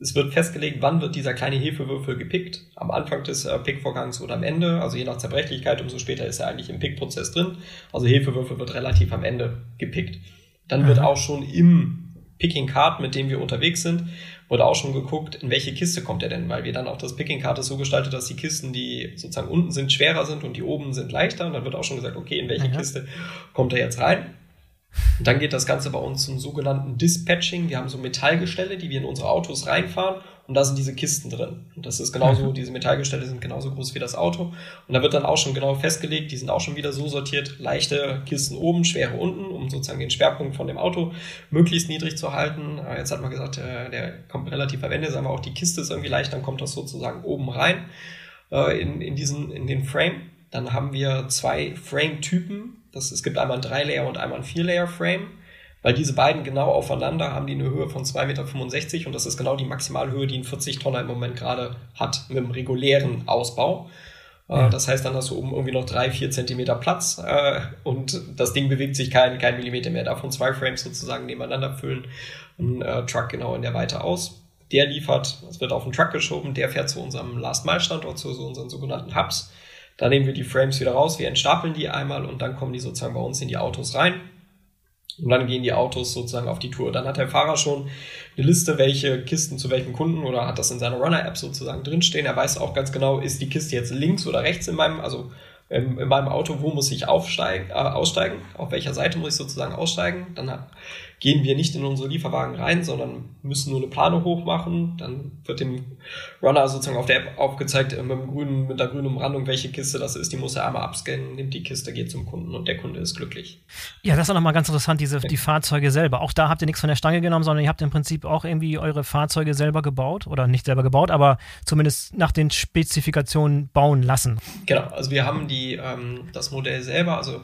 B: es wird festgelegt, wann wird dieser kleine Hefewürfel gepickt, am Anfang des äh, Pickvorgangs oder am Ende, also je nach Zerbrechlichkeit, umso später ist er eigentlich im Pickprozess drin. Also Hefewürfel wird relativ am Ende gepickt. Dann wird auch schon im Picking Card, mit dem wir unterwegs sind, wurde auch schon geguckt, in welche Kiste kommt er denn, weil wir dann auch das Picking Card so gestaltet, dass die Kisten, die sozusagen unten sind, schwerer sind und die oben sind leichter. Und dann wird auch schon gesagt, okay, in welche mhm. Kiste kommt er jetzt rein? Und dann geht das Ganze bei uns zum sogenannten Dispatching. Wir haben so Metallgestelle, die wir in unsere Autos reinfahren und da sind diese Kisten drin. Und das ist genauso, mhm. diese Metallgestelle sind genauso groß wie das Auto. Und da wird dann auch schon genau festgelegt, die sind auch schon wieder so sortiert, leichte Kisten oben, schwere unten, um sozusagen den Schwerpunkt von dem Auto möglichst niedrig zu halten. Jetzt hat man gesagt, äh, der kommt relativ am Ende, sagen wir auch, die Kiste ist irgendwie leicht, dann kommt das sozusagen oben rein äh, in, in diesen, in den Frame. Dann haben wir zwei Frame-Typen, das, es gibt einmal ein 3-Layer und einmal ein 4-Layer-Frame, weil diese beiden genau aufeinander haben die eine Höhe von 2,65 Meter und das ist genau die Maximalhöhe, die ein 40-Tonner im Moment gerade hat mit dem regulären Ausbau. Äh, ja. Das heißt, dann hast du oben irgendwie noch drei, vier Zentimeter Platz äh, und das Ding bewegt sich kein, kein Millimeter mehr. Davon zwei Frames sozusagen nebeneinander füllen. Ein äh, Truck genau in der Weite aus. Der liefert, es wird auf den Truck geschoben, der fährt zu unserem Last-Mile-Standort, zu so unseren sogenannten Hubs. Da nehmen wir die Frames wieder raus, wir entstapeln die einmal und dann kommen die sozusagen bei uns in die Autos rein. Und dann gehen die Autos sozusagen auf die Tour. Dann hat der Fahrer schon eine Liste, welche Kisten zu welchen Kunden oder hat das in seiner Runner-App sozusagen drinstehen. Er weiß auch ganz genau, ist die Kiste jetzt links oder rechts in meinem, also in, in meinem Auto, wo muss ich aufsteigen, äh, aussteigen, auf welcher Seite muss ich sozusagen aussteigen. Dann gehen wir nicht in unsere Lieferwagen rein, sondern müssen nur eine Plane hochmachen. Dann wird dem Runner sozusagen auf der App aufgezeigt äh, mit, dem grünen, mit der grünen Umrandung, welche Kiste das ist. Die muss er einmal abscannen, nimmt die Kiste, geht zum Kunden und der Kunde ist glücklich.
A: Ja, das ist auch nochmal ganz interessant, diese, die Fahrzeuge selber. Auch da habt ihr nichts von der Stange genommen, sondern ihr habt im Prinzip auch irgendwie eure Fahrzeuge selber gebaut oder nicht selber gebaut, aber zumindest nach den Spezifikationen bauen lassen.
B: Genau, also wir haben die, ähm, das Modell selber, also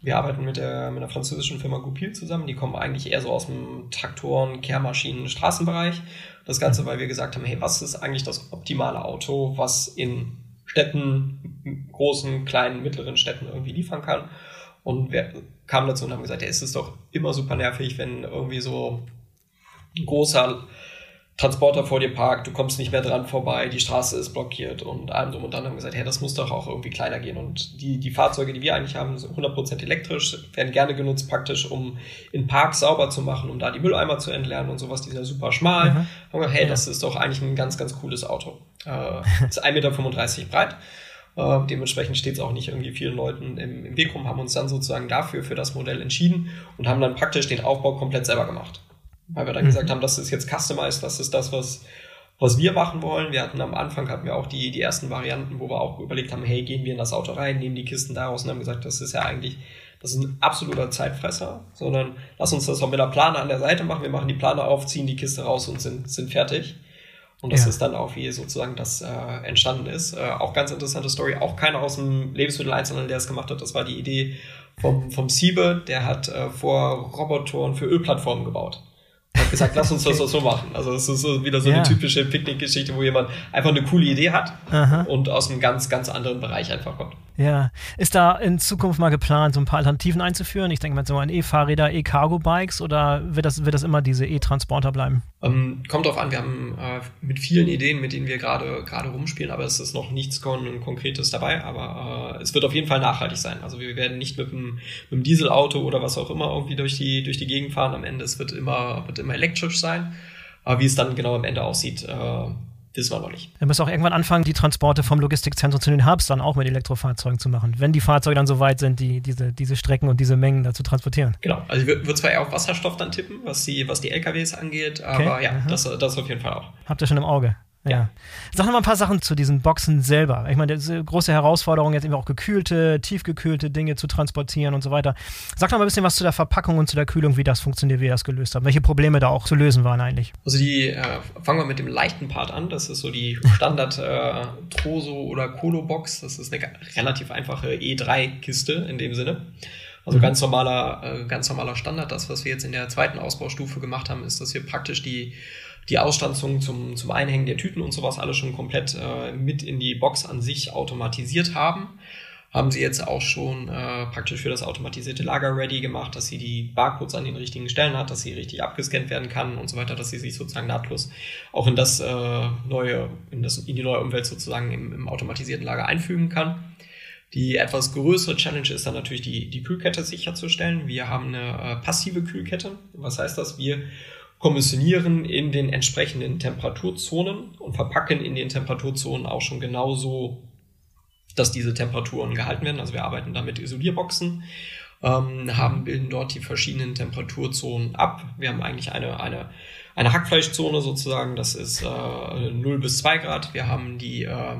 B: wir arbeiten mit der, mit einer französischen Firma Goupil zusammen. Die kommen eigentlich eher so aus dem Traktoren, Kehrmaschinen, Straßenbereich. Das Ganze, weil wir gesagt haben, hey, was ist eigentlich das optimale Auto, was in Städten, großen, kleinen, mittleren Städten irgendwie liefern kann. Und wir kamen dazu und haben gesagt, ja, es ist doch immer super nervig, wenn irgendwie so ein großer Transporter vor dir parkt, du kommst nicht mehr dran vorbei, die Straße ist blockiert und allem drum und dann haben wir gesagt, hey, das muss doch auch irgendwie kleiner gehen. Und die, die Fahrzeuge, die wir eigentlich haben, sind 100% elektrisch, werden gerne genutzt praktisch, um in Parks sauber zu machen, um da die Mülleimer zu entleeren und sowas. Die sind ja super schmal. Mhm. Haben wir gesagt, hey, ja. das ist doch eigentlich ein ganz, ganz cooles Auto. Äh, ist 1,35 Meter breit. Äh, dementsprechend steht es auch nicht irgendwie vielen Leuten im, im Weg rum, haben uns dann sozusagen dafür, für das Modell entschieden und haben dann praktisch den Aufbau komplett selber gemacht weil wir dann mhm. gesagt haben, das ist jetzt customized, das ist das, was, was wir machen wollen. Wir hatten am Anfang hatten wir auch die, die ersten Varianten, wo wir auch überlegt haben, hey, gehen wir in das Auto rein, nehmen die Kisten daraus und haben gesagt, das ist ja eigentlich, das ist ein absoluter Zeitfresser, sondern lass uns das auch mit der Plane an der Seite machen. Wir machen die Plane auf, ziehen die Kiste raus und sind, sind fertig. Und das ja. ist dann auch, wie sozusagen das äh, entstanden ist. Äh, auch ganz interessante Story. Auch keiner aus dem Lebensmitteleinzelhandel, der es gemacht hat. Das war die Idee vom, vom Siebe. Der hat äh, vor Robotoren für Ölplattformen gebaut habe gesagt, lass uns das so machen. Also es ist so wieder so ja. eine typische Picknickgeschichte, wo jemand einfach eine coole Idee hat Aha. und aus einem ganz, ganz anderen Bereich einfach kommt.
A: Ja. Ist da in Zukunft mal geplant, so ein paar Alternativen einzuführen? Ich denke mal so an E-Fahrräder, E-Cargo-Bikes oder wird das, wird das immer diese E-Transporter bleiben?
B: Ähm, kommt drauf an, wir haben äh, mit vielen Ideen, mit denen wir gerade rumspielen, aber es ist noch nichts kon Konkretes dabei, aber äh, es wird auf jeden Fall nachhaltig sein. Also wir werden nicht mit einem, mit einem Dieselauto oder was auch immer irgendwie durch die, durch die Gegend fahren. Am Ende es wird immer, wird immer elektrisch sein. Aber wie es dann genau am Ende aussieht, äh, wissen wir noch nicht.
A: Wir müssen auch irgendwann anfangen, die Transporte vom Logistikzentrum zu den Hubs dann auch mit Elektrofahrzeugen zu machen, wenn die Fahrzeuge dann so weit sind, die, diese, diese Strecken und diese Mengen da zu transportieren.
B: Genau, also ich würde zwar eher auf Wasserstoff dann tippen, was die, was die LKWs angeht, aber okay. ja, das, das auf jeden Fall auch.
A: Habt ihr schon im Auge? Ja. Sag noch mal ein paar Sachen zu diesen Boxen selber. Ich meine, das ist eine große Herausforderung, jetzt eben auch gekühlte, tiefgekühlte Dinge zu transportieren und so weiter. Sag noch mal ein bisschen was zu der Verpackung und zu der Kühlung, wie das funktioniert, wie ihr das gelöst habt. Welche Probleme da auch zu lösen waren eigentlich?
B: Also die, äh, fangen wir mit dem leichten Part an. Das ist so die Standard äh, Troso oder Colo Box. Das ist eine relativ einfache E3-Kiste in dem Sinne. Also mhm. ganz normaler, äh, ganz normaler Standard. Das, was wir jetzt in der zweiten Ausbaustufe gemacht haben, ist, dass wir praktisch die die Ausstanzung zum, zum Einhängen der Tüten und sowas alles schon komplett äh, mit in die Box an sich automatisiert haben. Haben sie jetzt auch schon äh, praktisch für das automatisierte Lager ready gemacht, dass sie die Barcodes an den richtigen Stellen hat, dass sie richtig abgescannt werden kann und so weiter, dass sie sich sozusagen nahtlos auch in das äh, neue, in, das, in die neue Umwelt sozusagen im, im automatisierten Lager einfügen kann. Die etwas größere Challenge ist dann natürlich die, die Kühlkette sicherzustellen. Wir haben eine äh, passive Kühlkette. Was heißt das? Wir kommissionieren in den entsprechenden Temperaturzonen und verpacken in den Temperaturzonen auch schon genauso, dass diese Temperaturen gehalten werden. Also wir arbeiten da mit Isolierboxen, ähm, haben, bilden dort die verschiedenen Temperaturzonen ab. Wir haben eigentlich eine, eine, eine Hackfleischzone sozusagen, das ist äh, 0 bis 2 Grad. Wir haben die, äh,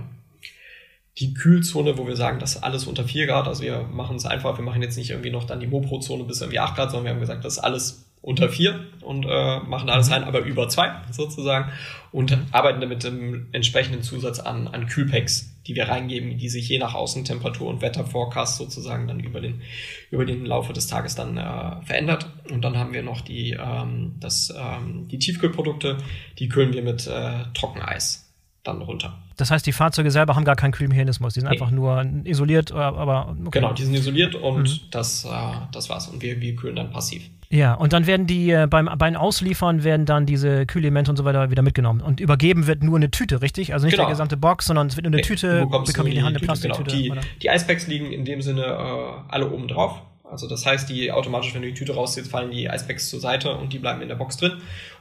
B: die Kühlzone, wo wir sagen, das ist alles unter 4 Grad. Also wir machen es einfach, wir machen jetzt nicht irgendwie noch dann die Mopro-Zone bis irgendwie 8 Grad, sondern wir haben gesagt, das ist alles unter vier und äh, machen alles rein, aber über zwei sozusagen und arbeiten damit im entsprechenden Zusatz an, an Kühlpacks, die wir reingeben, die sich je nach Außentemperatur und Wetterforecast sozusagen dann über den, über den Laufe des Tages dann äh, verändert. Und dann haben wir noch die, ähm, das, ähm, die Tiefkühlprodukte, die kühlen wir mit äh, Trockeneis dann runter.
A: Das heißt, die Fahrzeuge selber haben gar keinen Kühlmechanismus, die sind nee. einfach nur isoliert, aber
B: okay. Genau, die sind isoliert und mhm. das, äh, das war's. Und wir, wir kühlen dann passiv.
A: Ja, und dann werden die äh, beim, beim Ausliefern werden dann diese Kühlelemente und so weiter wieder mitgenommen. Und übergeben wird nur eine Tüte, richtig? Also nicht genau. der gesamte Box, sondern es wird nur eine nee, Tüte,
B: bekommen die in die Hand eine Plastiktüte. Genau. Die, die Icepacks liegen in dem Sinne äh, alle oben drauf. Also das heißt, die automatisch, wenn du die Tüte rausziehst, fallen die Icepacks zur Seite und die bleiben in der Box drin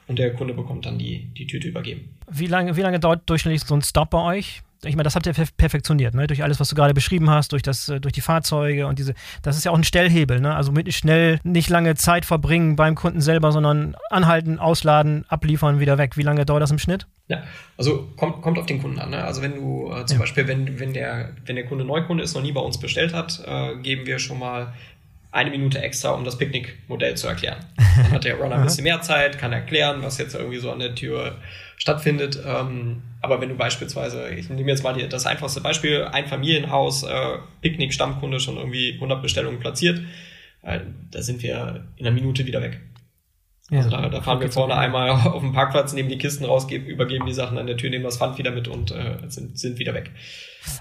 B: und der Kunde bekommt dann die, die Tüte übergeben.
A: Wie lange, wie lange dauert durchschnittlich so ein Stop bei euch? ich meine, das habt ihr perfektioniert, ne? Durch alles, was du gerade beschrieben hast, durch das, äh, durch die Fahrzeuge und diese, das ist ja auch ein Stellhebel, ne? Also mit schnell nicht lange Zeit verbringen beim Kunden selber, sondern anhalten, ausladen, abliefern, wieder weg. Wie lange dauert das im Schnitt?
B: Ja, also kommt, kommt auf den Kunden an. Ne? Also wenn du äh, zum ja. Beispiel, wenn, wenn der, wenn der Kunde Neukunde ist, noch nie bei uns bestellt hat, äh, geben wir schon mal eine Minute extra, um das Picknick-Modell zu erklären. Dann hat der Runner ein bisschen mehr Zeit, kann erklären, was jetzt irgendwie so an der Tür stattfindet. Ähm, aber wenn du beispielsweise, ich nehme jetzt mal die, das einfachste Beispiel, ein Familienhaus, äh, Picknick, Stammkunde, schon irgendwie 100 Bestellungen platziert, äh, da sind wir in einer Minute wieder weg. Ja, also da, da fahren wir vorne einmal auf dem Parkplatz, nehmen die Kisten raus, geben, übergeben die Sachen an der Tür, nehmen das Pfand wieder mit und äh, sind, sind wieder weg.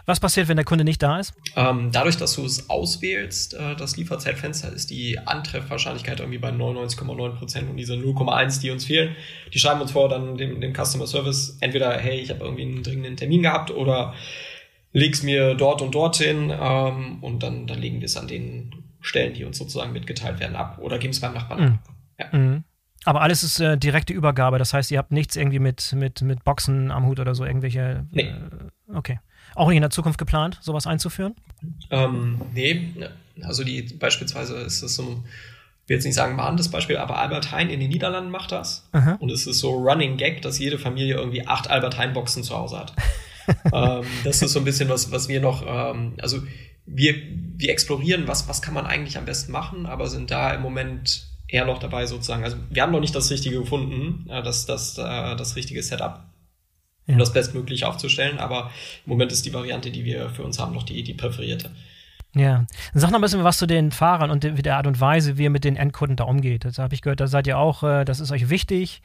A: Was passiert, wenn der Kunde nicht da ist?
B: Ähm, dadurch, dass du es auswählst, äh, das Lieferzeitfenster, ist die Antreffwahrscheinlichkeit irgendwie bei 99,9 Prozent und diese 0,1, die uns fehlen, die schreiben uns vor, dann dem, dem Customer Service entweder, hey, ich habe irgendwie einen dringenden Termin gehabt oder leg's mir dort und dorthin ähm, und dann, dann legen wir es an den Stellen, die uns sozusagen mitgeteilt werden, ab oder geben es beim Nachbarn mhm. ab.
A: Ja. Mhm. Aber alles ist äh, direkte Übergabe, das heißt, ihr habt nichts irgendwie mit, mit, mit Boxen am Hut oder so, irgendwelche. Nee. Äh, okay. Auch nicht in der Zukunft geplant, sowas einzuführen?
B: Ähm, nee, also die beispielsweise ist es so ein, ich will jetzt nicht sagen mahnendes Beispiel, aber Albert Heijn in den Niederlanden macht das. Aha. Und es ist so Running Gag, dass jede Familie irgendwie acht Albert Heijn-Boxen zu Hause hat. ähm, das ist so ein bisschen was, was wir noch, ähm, also wir, wir explorieren, was, was kann man eigentlich am besten machen, aber sind da im Moment eher noch dabei sozusagen. Also wir haben noch nicht das Richtige gefunden, äh, das, das, äh, das richtige Setup, um ja. das bestmöglich aufzustellen, aber im Moment ist die Variante, die wir für uns haben, noch die, die präferierte.
A: Ja, sag noch ein bisschen was zu den Fahrern und der Art und Weise, wie ihr mit den Endkunden da umgeht. Da habe ich gehört, da seid ihr auch, äh, das ist euch wichtig.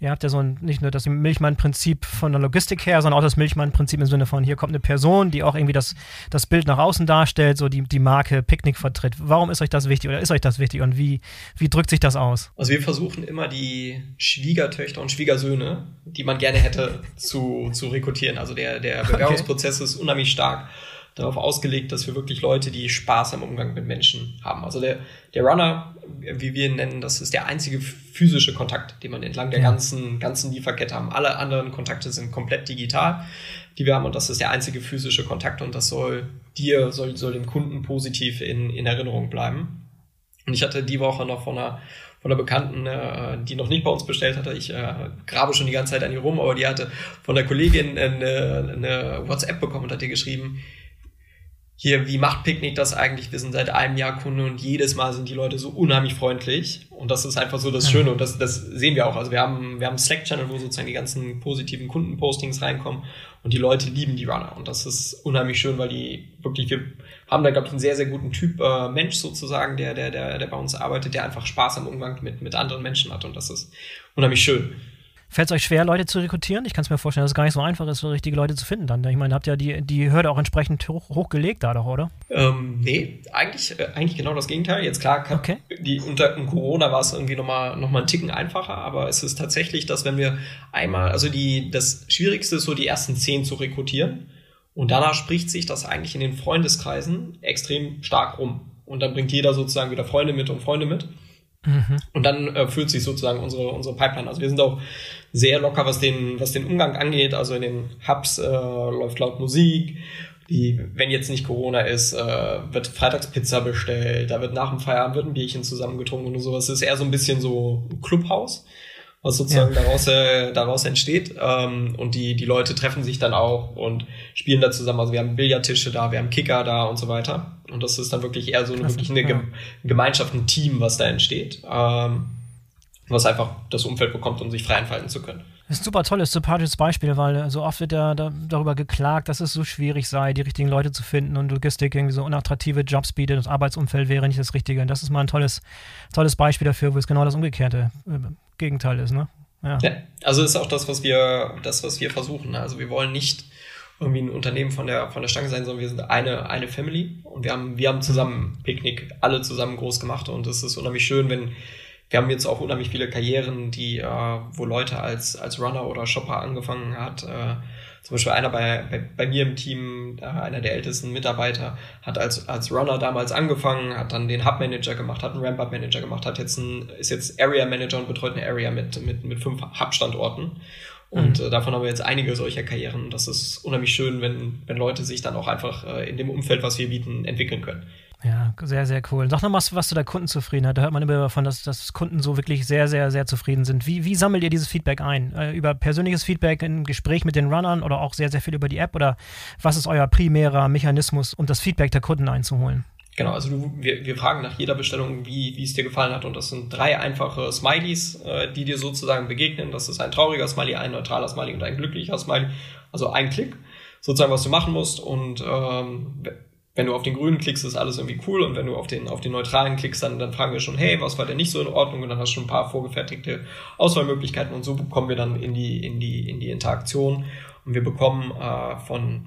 A: Ihr habt ja so ein, nicht nur das Milchmann-Prinzip von der Logistik her, sondern auch das Milchmann-Prinzip im Sinne von, hier kommt eine Person, die auch irgendwie das, das Bild nach außen darstellt, so die, die Marke Picknick vertritt. Warum ist euch das wichtig oder ist euch das wichtig und wie, wie drückt sich das aus?
B: Also wir versuchen immer die Schwiegertöchter und Schwiegersöhne, die man gerne hätte, zu, zu rekrutieren. Also der, der Bewerbungsprozess okay. ist unheimlich stark darauf ausgelegt, dass wir wirklich Leute, die Spaß am Umgang mit Menschen haben. Also der, der Runner, wie wir ihn nennen, das ist der einzige physische Kontakt, den man entlang der ganzen, ganzen Lieferkette haben. Alle anderen Kontakte sind komplett digital, die wir haben und das ist der einzige physische Kontakt und das soll dir, soll, soll dem Kunden positiv in, in Erinnerung bleiben. Und ich hatte die Woche noch von einer von einer Bekannten, äh, die noch nicht bei uns bestellt hatte. Ich äh, grabe schon die ganze Zeit an ihr rum, aber die hatte von der Kollegin eine, eine WhatsApp bekommen und hat ihr geschrieben, hier, wie macht Picknick das eigentlich? Wir sind seit einem Jahr Kunde und jedes Mal sind die Leute so unheimlich freundlich. Und das ist einfach so das Schöne und das, das sehen wir auch. Also wir haben, wir haben Slack-Channel, wo sozusagen die ganzen positiven Kundenpostings reinkommen und die Leute lieben die Runner. Und das ist unheimlich schön, weil die wirklich, wir haben da, glaube ich, einen sehr, sehr guten Typ äh, Mensch sozusagen, der, der, der, der bei uns arbeitet, der einfach Spaß am Umgang mit, mit anderen Menschen hat. Und das ist unheimlich schön.
A: Fällt es euch schwer, Leute zu rekrutieren? Ich kann es mir vorstellen, dass es gar nicht so einfach ist, so richtige Leute zu finden dann. Ich meine, habt ja die, die Hürde auch entsprechend hoch, hochgelegt da doch, oder?
B: Ähm, nee, eigentlich, äh, eigentlich genau das Gegenteil. Jetzt klar, kann, okay. die, unter Corona war es irgendwie nochmal noch mal einen Ticken einfacher, aber es ist tatsächlich, dass wenn wir einmal, also die, das Schwierigste ist so die ersten zehn zu rekrutieren und danach spricht sich das eigentlich in den Freundeskreisen extrem stark rum. Und dann bringt jeder sozusagen wieder Freunde mit und Freunde mit. Mhm. Und dann äh, fühlt sich sozusagen unsere, unsere Pipeline. Also wir sind auch sehr locker, was den, was den Umgang angeht. Also in den Hubs äh, läuft laut Musik. Die, wenn jetzt nicht Corona ist, äh, wird Freitagspizza bestellt, da wird nach dem Feierabend wird ein Bierchen zusammengetrunken und sowas. Das ist eher so ein bisschen so ein Clubhaus, was sozusagen ja. daraus, äh, daraus entsteht. Ähm, und die, die Leute treffen sich dann auch und spielen da zusammen. Also wir haben Billardtische da, wir haben Kicker da und so weiter. Und das ist dann wirklich eher so eine, wirklich eine ja. Gemeinschaft, ein Team, was da entsteht. Ähm, was einfach das Umfeld bekommt, um sich frei entfalten zu können.
A: Das ist ein super tolles, sympathisches Beispiel, weil so oft wird ja da, darüber geklagt, dass es so schwierig sei, die richtigen Leute zu finden und Logistik irgendwie so unattraktive Jobs bietet, das Arbeitsumfeld wäre nicht das Richtige. Und das ist mal ein tolles, tolles Beispiel dafür, wo es genau das umgekehrte äh, Gegenteil ist, ne?
B: Ja. ja. Also ist auch das, was wir, das, was wir versuchen. Also wir wollen nicht irgendwie ein Unternehmen von der, von der Stange sein, sondern wir sind eine, eine Family und wir haben, wir haben zusammen Picknick alle zusammen groß gemacht und es ist unheimlich schön, wenn wir haben jetzt auch unheimlich viele Karrieren, die, äh, wo Leute als, als Runner oder Shopper angefangen hat. Äh, zum Beispiel einer bei, bei, bei mir im Team, einer der ältesten Mitarbeiter, hat als, als Runner damals angefangen, hat dann den Hub Manager gemacht, hat einen Ramp-Up Manager gemacht, hat jetzt ein, ist jetzt Area Manager und betreut eine Area mit, mit, mit fünf Hub-Standorten. Und mhm. äh, davon haben wir jetzt einige solcher Karrieren. Das ist unheimlich schön, wenn, wenn Leute sich dann auch einfach äh, in dem Umfeld, was wir bieten, entwickeln können.
A: Ja, sehr, sehr cool. Sag noch mal was zu der Kundenzufriedenheit. Da hört man immer davon, dass, dass Kunden so wirklich sehr, sehr, sehr zufrieden sind. Wie, wie sammelt ihr dieses Feedback ein? Äh, über persönliches Feedback im Gespräch mit den Runnern oder auch sehr, sehr viel über die App? Oder was ist euer primärer Mechanismus, um das Feedback der Kunden einzuholen?
B: Genau, also du, wir, wir fragen nach jeder Bestellung, wie, wie es dir gefallen hat. Und das sind drei einfache Smileys, äh, die dir sozusagen begegnen. Das ist ein trauriger Smiley, ein neutraler Smiley und ein glücklicher Smiley. Also ein Klick, sozusagen, was du machen musst. Und ähm, wenn du auf den grünen klickst, ist alles irgendwie cool und wenn du auf den, auf den neutralen klickst, dann, dann fragen wir schon, hey, was war denn nicht so in Ordnung und dann hast du schon ein paar vorgefertigte Auswahlmöglichkeiten und so kommen wir dann in die, in die, in die Interaktion und wir bekommen äh, von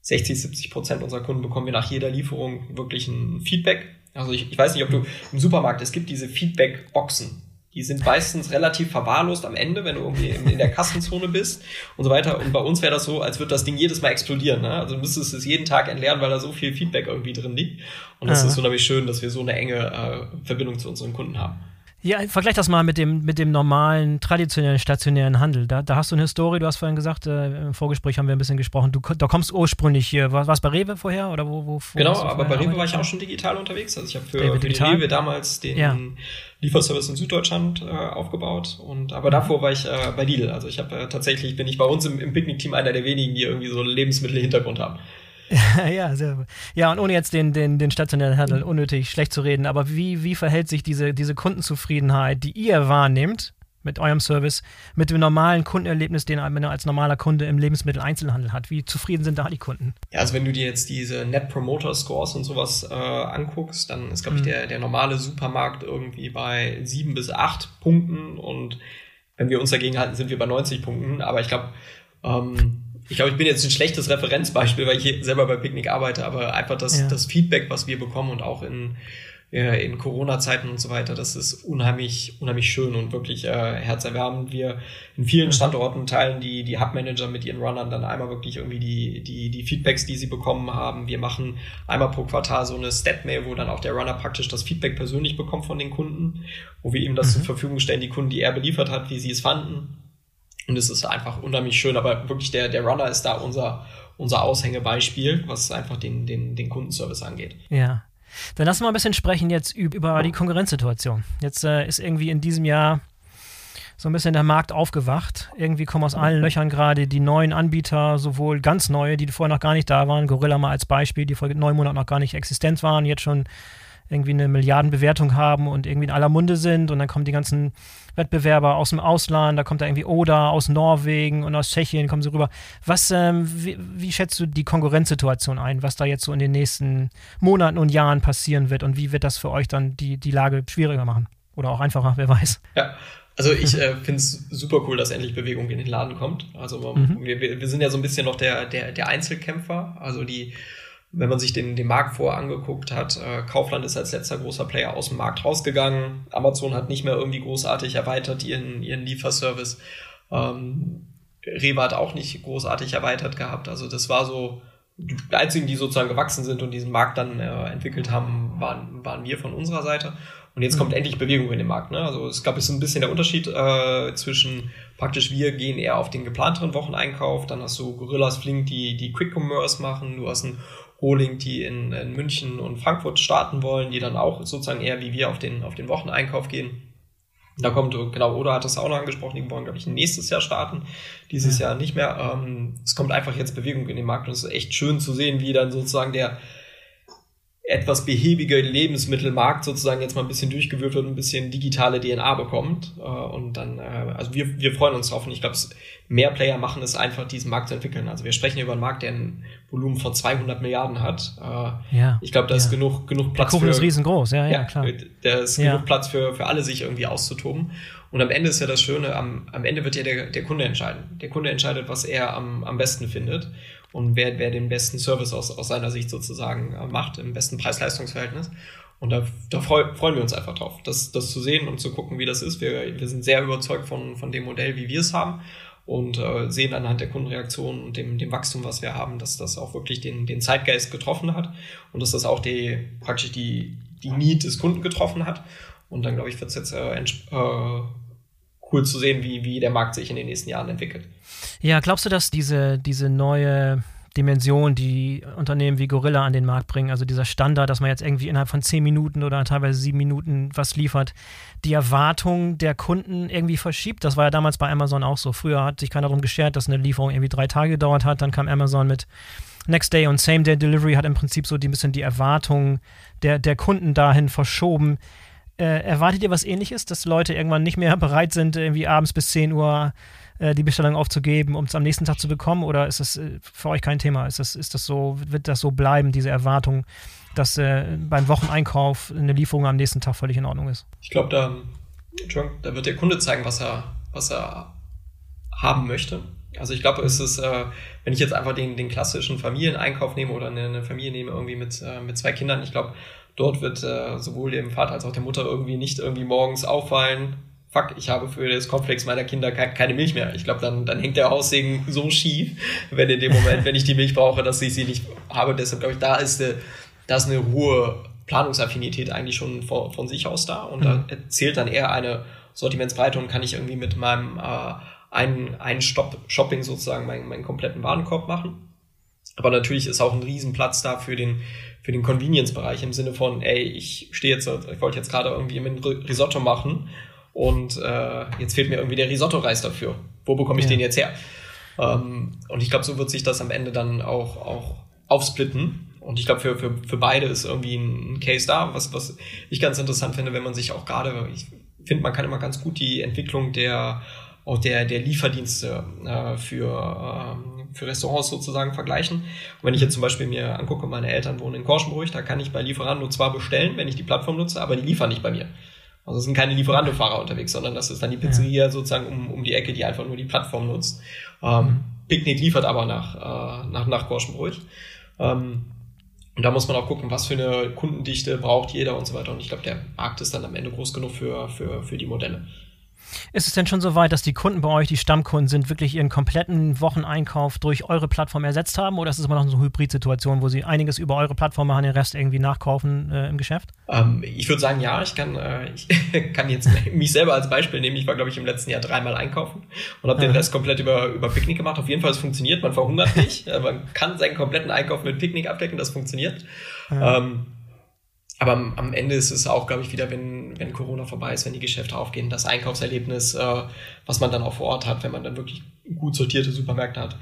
B: 60, 70 Prozent unserer Kunden bekommen wir nach jeder Lieferung wirklich ein Feedback. Also ich, ich weiß nicht, ob du im Supermarkt, es gibt diese Feedback-Boxen. Die sind meistens relativ verwahrlost am Ende, wenn du irgendwie in, in der Kassenzone bist und so weiter. Und bei uns wäre das so, als würde das Ding jedes Mal explodieren. Ne? Also du müsstest es jeden Tag entleeren, weil da so viel Feedback irgendwie drin liegt. Und das ja. ist unheimlich schön, dass wir so eine enge äh, Verbindung zu unseren Kunden haben.
A: Ja, vergleich das mal mit dem, mit dem normalen, traditionellen, stationären Handel. Da, da hast du eine Historie, du hast vorhin gesagt, äh, im Vorgespräch haben wir ein bisschen gesprochen, du da kommst ursprünglich hier, war es bei Rewe vorher oder wo? wo, wo
B: genau, aber bei Rewe war ich auch schon digital unterwegs. Also ich habe für, für die Rewe damals den ja. Lieferservice in Süddeutschland äh, aufgebaut und aber davor war ich äh, bei Lidl. Also ich habe äh, tatsächlich, bin ich bei uns im, im Picknick-Team einer der wenigen, die irgendwie so einen Lebensmittel-Hintergrund haben.
A: ja, sehr, ja, und ohne jetzt den, den, den stationären Handel unnötig schlecht zu reden, aber wie, wie verhält sich diese, diese Kundenzufriedenheit, die ihr wahrnehmt mit eurem Service, mit dem normalen Kundenerlebnis, den man als normaler Kunde im Lebensmitteleinzelhandel hat? Wie zufrieden sind da die Kunden?
B: Ja, also wenn du dir jetzt diese Net Promoter Scores und sowas äh, anguckst, dann ist, glaube ich, mhm. der, der normale Supermarkt irgendwie bei sieben bis acht Punkten und wenn wir uns dagegen halten, sind wir bei 90 Punkten. Aber ich glaube, ähm, ich glaube, ich bin jetzt ein schlechtes Referenzbeispiel, weil ich selber bei Picknick arbeite, aber einfach das, ja. das Feedback, was wir bekommen und auch in, in Corona-Zeiten und so weiter, das ist unheimlich, unheimlich schön und wirklich äh, herzerwärmend. Wir in vielen Standorten teilen die, die Hub-Manager mit ihren Runnern dann einmal wirklich irgendwie die, die, die Feedbacks, die sie bekommen haben. Wir machen einmal pro Quartal so eine Stat-Mail, wo dann auch der Runner praktisch das Feedback persönlich bekommt von den Kunden, wo wir ihm das mhm. zur Verfügung stellen, die Kunden, die er beliefert hat, wie sie es fanden und es ist einfach unheimlich schön, aber wirklich der, der Runner ist da unser, unser Aushängebeispiel, was einfach den, den, den Kundenservice angeht.
A: Ja. Dann lass mal ein bisschen sprechen jetzt über die Konkurrenzsituation. Jetzt äh, ist irgendwie in diesem Jahr so ein bisschen der Markt aufgewacht. Irgendwie kommen aus allen Löchern gerade die neuen Anbieter, sowohl ganz neue, die vorher noch gar nicht da waren, Gorilla mal als Beispiel, die vor neun Monaten noch gar nicht existent waren, jetzt schon irgendwie eine Milliardenbewertung haben und irgendwie in aller Munde sind und dann kommen die ganzen Wettbewerber aus dem Ausland, da kommt da irgendwie Oda aus Norwegen und aus Tschechien kommen sie rüber. Was, ähm, wie, wie, schätzt du die Konkurrenzsituation ein, was da jetzt so in den nächsten Monaten und Jahren passieren wird und wie wird das für euch dann die, die Lage schwieriger machen? Oder auch einfacher, wer weiß.
B: Ja, also ich äh, finde es super cool, dass endlich Bewegung in den Laden kommt. Also mhm. wir, wir sind ja so ein bisschen noch der, der, der Einzelkämpfer, also die wenn man sich den, den Markt vorher angeguckt hat, äh, Kaufland ist als letzter großer Player aus dem Markt rausgegangen. Amazon hat nicht mehr irgendwie großartig erweitert ihren, ihren Lieferservice. Ähm, Rewe hat auch nicht großartig erweitert gehabt. Also das war so, die einzigen, die sozusagen gewachsen sind und diesen Markt dann äh, entwickelt haben, waren, waren wir von unserer Seite. Und jetzt mhm. kommt endlich Bewegung in den Markt. Ne? Also es gab jetzt ein bisschen der Unterschied äh, zwischen praktisch wir gehen eher auf den geplanteren Wocheneinkauf, dann hast du Gorillas Flink, die die Quick Commerce machen, du hast einen Holing, die in, in München und Frankfurt starten wollen, die dann auch sozusagen eher wie wir auf den, auf den Wocheneinkauf gehen. Da kommt, genau, Oder hat das auch noch angesprochen, die wollen, glaube ich, nächstes Jahr starten, dieses ja. Jahr nicht mehr. Ähm, es kommt einfach jetzt Bewegung in den Markt und es ist echt schön zu sehen, wie dann sozusagen der, etwas behäbige Lebensmittelmarkt sozusagen jetzt mal ein bisschen durchgewürfelt wird und ein bisschen digitale DNA bekommt. Äh, und dann, äh, also wir, wir freuen uns drauf und ich glaube, mehr Player machen es einfach, diesen Markt zu entwickeln. Also wir sprechen über einen Markt, der ein Volumen von 200 Milliarden hat. Äh, ja, ich glaube, da ist genug, genug Platz.
A: Der Kuchen für, ist riesengroß, ja, ja, ja klar.
B: Da ist ja. genug Platz für, für alle, sich irgendwie auszutoben. Und am Ende ist ja das Schöne, am, am Ende wird ja der, der Kunde entscheiden. Der Kunde entscheidet, was er am, am besten findet und wer, wer den besten Service aus, aus seiner Sicht sozusagen äh, macht, im besten Preis-Leistungs-Verhältnis. Und da, da freu, freuen wir uns einfach drauf, das, das zu sehen und zu gucken, wie das ist. Wir, wir sind sehr überzeugt von, von dem Modell, wie wir es haben und äh, sehen anhand der Kundenreaktion und dem, dem Wachstum, was wir haben, dass das auch wirklich den, den Zeitgeist getroffen hat und dass das auch die, praktisch die, die Need des Kunden getroffen hat. Und dann, glaube ich, wird es jetzt äh, äh, cool zu sehen, wie, wie der Markt sich in den nächsten Jahren entwickelt.
A: Ja, glaubst du, dass diese, diese neue Dimension, die Unternehmen wie Gorilla an den Markt bringen, also dieser Standard, dass man jetzt irgendwie innerhalb von zehn Minuten oder teilweise sieben Minuten was liefert, die Erwartung der Kunden irgendwie verschiebt. Das war ja damals bei Amazon auch so. Früher hat sich keiner darum geschert, dass eine Lieferung irgendwie drei Tage gedauert hat. Dann kam Amazon mit Next Day und Same Day Delivery, hat im Prinzip so ein bisschen die Erwartung der, der Kunden dahin verschoben Äh, erwartet ihr was ähnliches, dass Leute irgendwann nicht mehr bereit sind, irgendwie abends bis 10 Uhr äh, die Bestellung aufzugeben, um es am nächsten Tag zu bekommen? Oder ist das äh, für euch kein Thema? Ist das, ist das so, wird das so bleiben, diese Erwartung, dass äh, beim Wocheneinkauf eine Lieferung am nächsten Tag völlig in Ordnung ist?
B: Ich glaube, da, da wird der Kunde zeigen, was er, was er haben möchte. Also ich glaube, es ist, äh, wenn ich jetzt einfach den, den klassischen Familieneinkauf nehme oder eine, eine Familie nehme irgendwie mit, äh, mit zwei Kindern, ich glaube, dort wird äh, sowohl dem Vater als auch der Mutter irgendwie nicht irgendwie morgens auffallen, fuck, ich habe für das Komplex meiner Kinder keine Milch mehr. Ich glaube, dann, dann hängt der Haussegen so schief, wenn in dem Moment, wenn ich die Milch brauche, dass ich sie nicht habe. Deshalb glaube ich, da ist eine, da ist eine hohe Planungsaffinität eigentlich schon von, von sich aus da und mhm. da zählt dann eher eine Sortimentsbreite und kann ich irgendwie mit meinem äh, einen, einen Stop Shopping sozusagen meinen, meinen kompletten Warenkorb machen. Aber natürlich ist auch ein Riesenplatz da für den, für den Convenience-Bereich im Sinne von, ey, ich stehe jetzt, ich wollte jetzt gerade irgendwie ein Risotto machen und äh, jetzt fehlt mir irgendwie der Risotto-Reis dafür. Wo bekomme ich ja. den jetzt her? Ähm, und ich glaube, so wird sich das am Ende dann auch, auch aufsplitten. Und ich glaube, für, für, für beide ist irgendwie ein Case da, was, was ich ganz interessant finde, wenn man sich auch gerade, ich finde, man kann immer ganz gut die Entwicklung der auch der, der Lieferdienste äh, für, ähm, für Restaurants sozusagen vergleichen. Und wenn ich jetzt zum Beispiel mir angucke, meine Eltern wohnen in Korschenbruch, da kann ich bei Lieferando zwar bestellen, wenn ich die Plattform nutze, aber die liefern nicht bei mir. Also es sind keine Lieferando-Fahrer unterwegs, sondern das ist dann die Pizzeria ja. sozusagen um, um die Ecke, die einfach nur die Plattform nutzt. Ähm, mhm. Picknick liefert aber nach, äh, nach, nach Korschenbruch. Ähm, und da muss man auch gucken, was für eine Kundendichte braucht jeder und so weiter. Und ich glaube, der Markt ist dann am Ende groß genug für, für, für die Modelle.
A: Ist es denn schon so weit, dass die Kunden bei euch, die Stammkunden sind, wirklich ihren kompletten Wocheneinkauf durch eure Plattform ersetzt haben? Oder ist es immer noch so eine Hybrid-Situation, wo sie einiges über eure Plattform machen, den Rest irgendwie nachkaufen äh, im Geschäft?
B: Ähm, ich würde sagen, ja. Ich kann, äh, ich kann jetzt mich selber als Beispiel nehmen. Ich war, glaube ich, im letzten Jahr dreimal einkaufen und habe den Rest komplett über, über Picknick gemacht. Auf jeden Fall, es funktioniert. Man verhungert nicht. man kann seinen kompletten Einkauf mit Picknick abdecken. Das funktioniert. Ähm, aber am, Ende ist es auch, glaube ich, wieder, wenn, wenn Corona vorbei ist, wenn die Geschäfte aufgehen, das Einkaufserlebnis, äh, was man dann auch vor Ort hat, wenn man dann wirklich gut sortierte Supermärkte hat.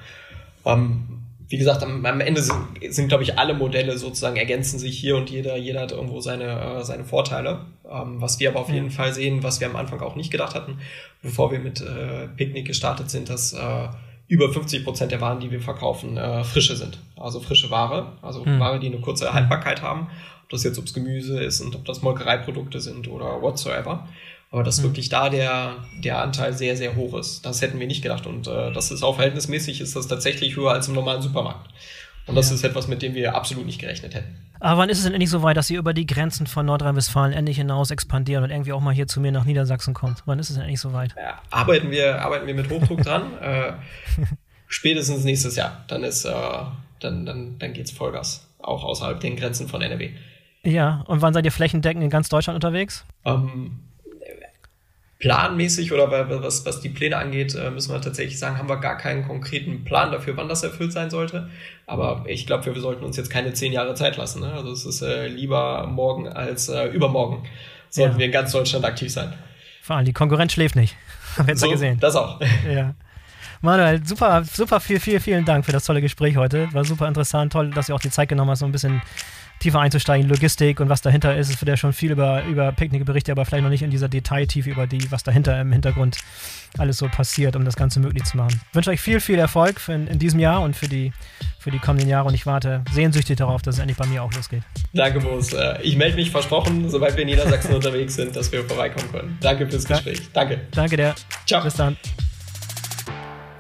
B: Ähm, wie gesagt, am, am Ende sind, sind glaube ich, alle Modelle sozusagen ergänzen sich hier und jeder, jeder hat irgendwo seine, äh, seine Vorteile. Ähm, was wir aber auf jeden Fall sehen, was wir am Anfang auch nicht gedacht hatten, bevor wir mit äh, Picknick gestartet sind, dass äh, über 50 Prozent der Waren, die wir verkaufen, äh, frische sind. Also frische Ware, also hm. Ware, die eine kurze Haltbarkeit haben ob das jetzt ob's Gemüse ist und ob das Molkereiprodukte sind oder whatsoever. Aber dass mhm. wirklich da der, der Anteil sehr, sehr hoch ist. Das hätten wir nicht gedacht. Und äh, das ist auch verhältnismäßig, ist das tatsächlich höher als im normalen Supermarkt. Und das ja. ist etwas, mit dem wir absolut nicht gerechnet hätten.
A: Aber wann ist es denn endlich so weit, dass ihr über die Grenzen von Nordrhein-Westfalen endlich hinaus expandieren und irgendwie auch mal hier zu mir nach Niedersachsen kommt? Wann ist es denn endlich so weit?
B: Ja, arbeiten, wir, arbeiten wir mit Hochdruck dran. äh, spätestens nächstes Jahr. Dann ist, äh, dann, dann, dann geht's Vollgas. Auch außerhalb den Grenzen von NRW.
A: Ja, und wann seid ihr flächendeckend in ganz Deutschland unterwegs?
B: Ähm, planmäßig oder was, was die Pläne angeht, äh, müssen wir tatsächlich sagen, haben wir gar keinen konkreten Plan dafür, wann das erfüllt sein sollte. Aber ich glaube, wir, wir sollten uns jetzt keine zehn Jahre Zeit lassen. Ne? Also es ist äh, lieber morgen als äh, übermorgen. Sollten ja. wir in ganz Deutschland aktiv sein.
A: Vor allem, die Konkurrenz schläft nicht. Haben wir jetzt so, gesehen.
B: Das auch.
A: Ja. Manuel, super, super viel, viel, vielen Dank für das tolle Gespräch heute. War super interessant. Toll, dass du auch die Zeit genommen hast, so ein bisschen tiefer einzusteigen, Logistik und was dahinter ist. Es wird ja schon viel über, über Picknick berichtet, aber vielleicht noch nicht in dieser Detailtiefe über die, was dahinter im Hintergrund alles so passiert, um das Ganze möglich zu machen. Ich wünsche euch viel, viel Erfolg in, in diesem Jahr und für die, für die kommenden Jahre und ich warte sehnsüchtig darauf, dass es endlich bei mir auch losgeht.
B: Danke, Boris. Äh, ich melde mich versprochen, sobald wir in Niedersachsen unterwegs sind, dass wir vorbeikommen können. Danke fürs Gespräch. Danke.
A: Danke dir. Ciao. Bis dann.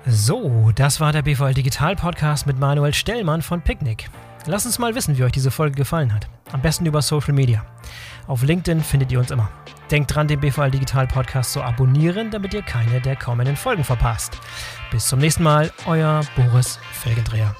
A: So, das war der BVL Digital Podcast mit Manuel Stellmann von Picknick. Lasst uns mal wissen, wie euch diese Folge gefallen hat. Am besten über Social Media. Auf LinkedIn findet ihr uns immer. Denkt dran, den BVL Digital Podcast zu abonnieren, damit ihr keine der kommenden Folgen verpasst. Bis zum nächsten Mal, euer Boris Felgendreher.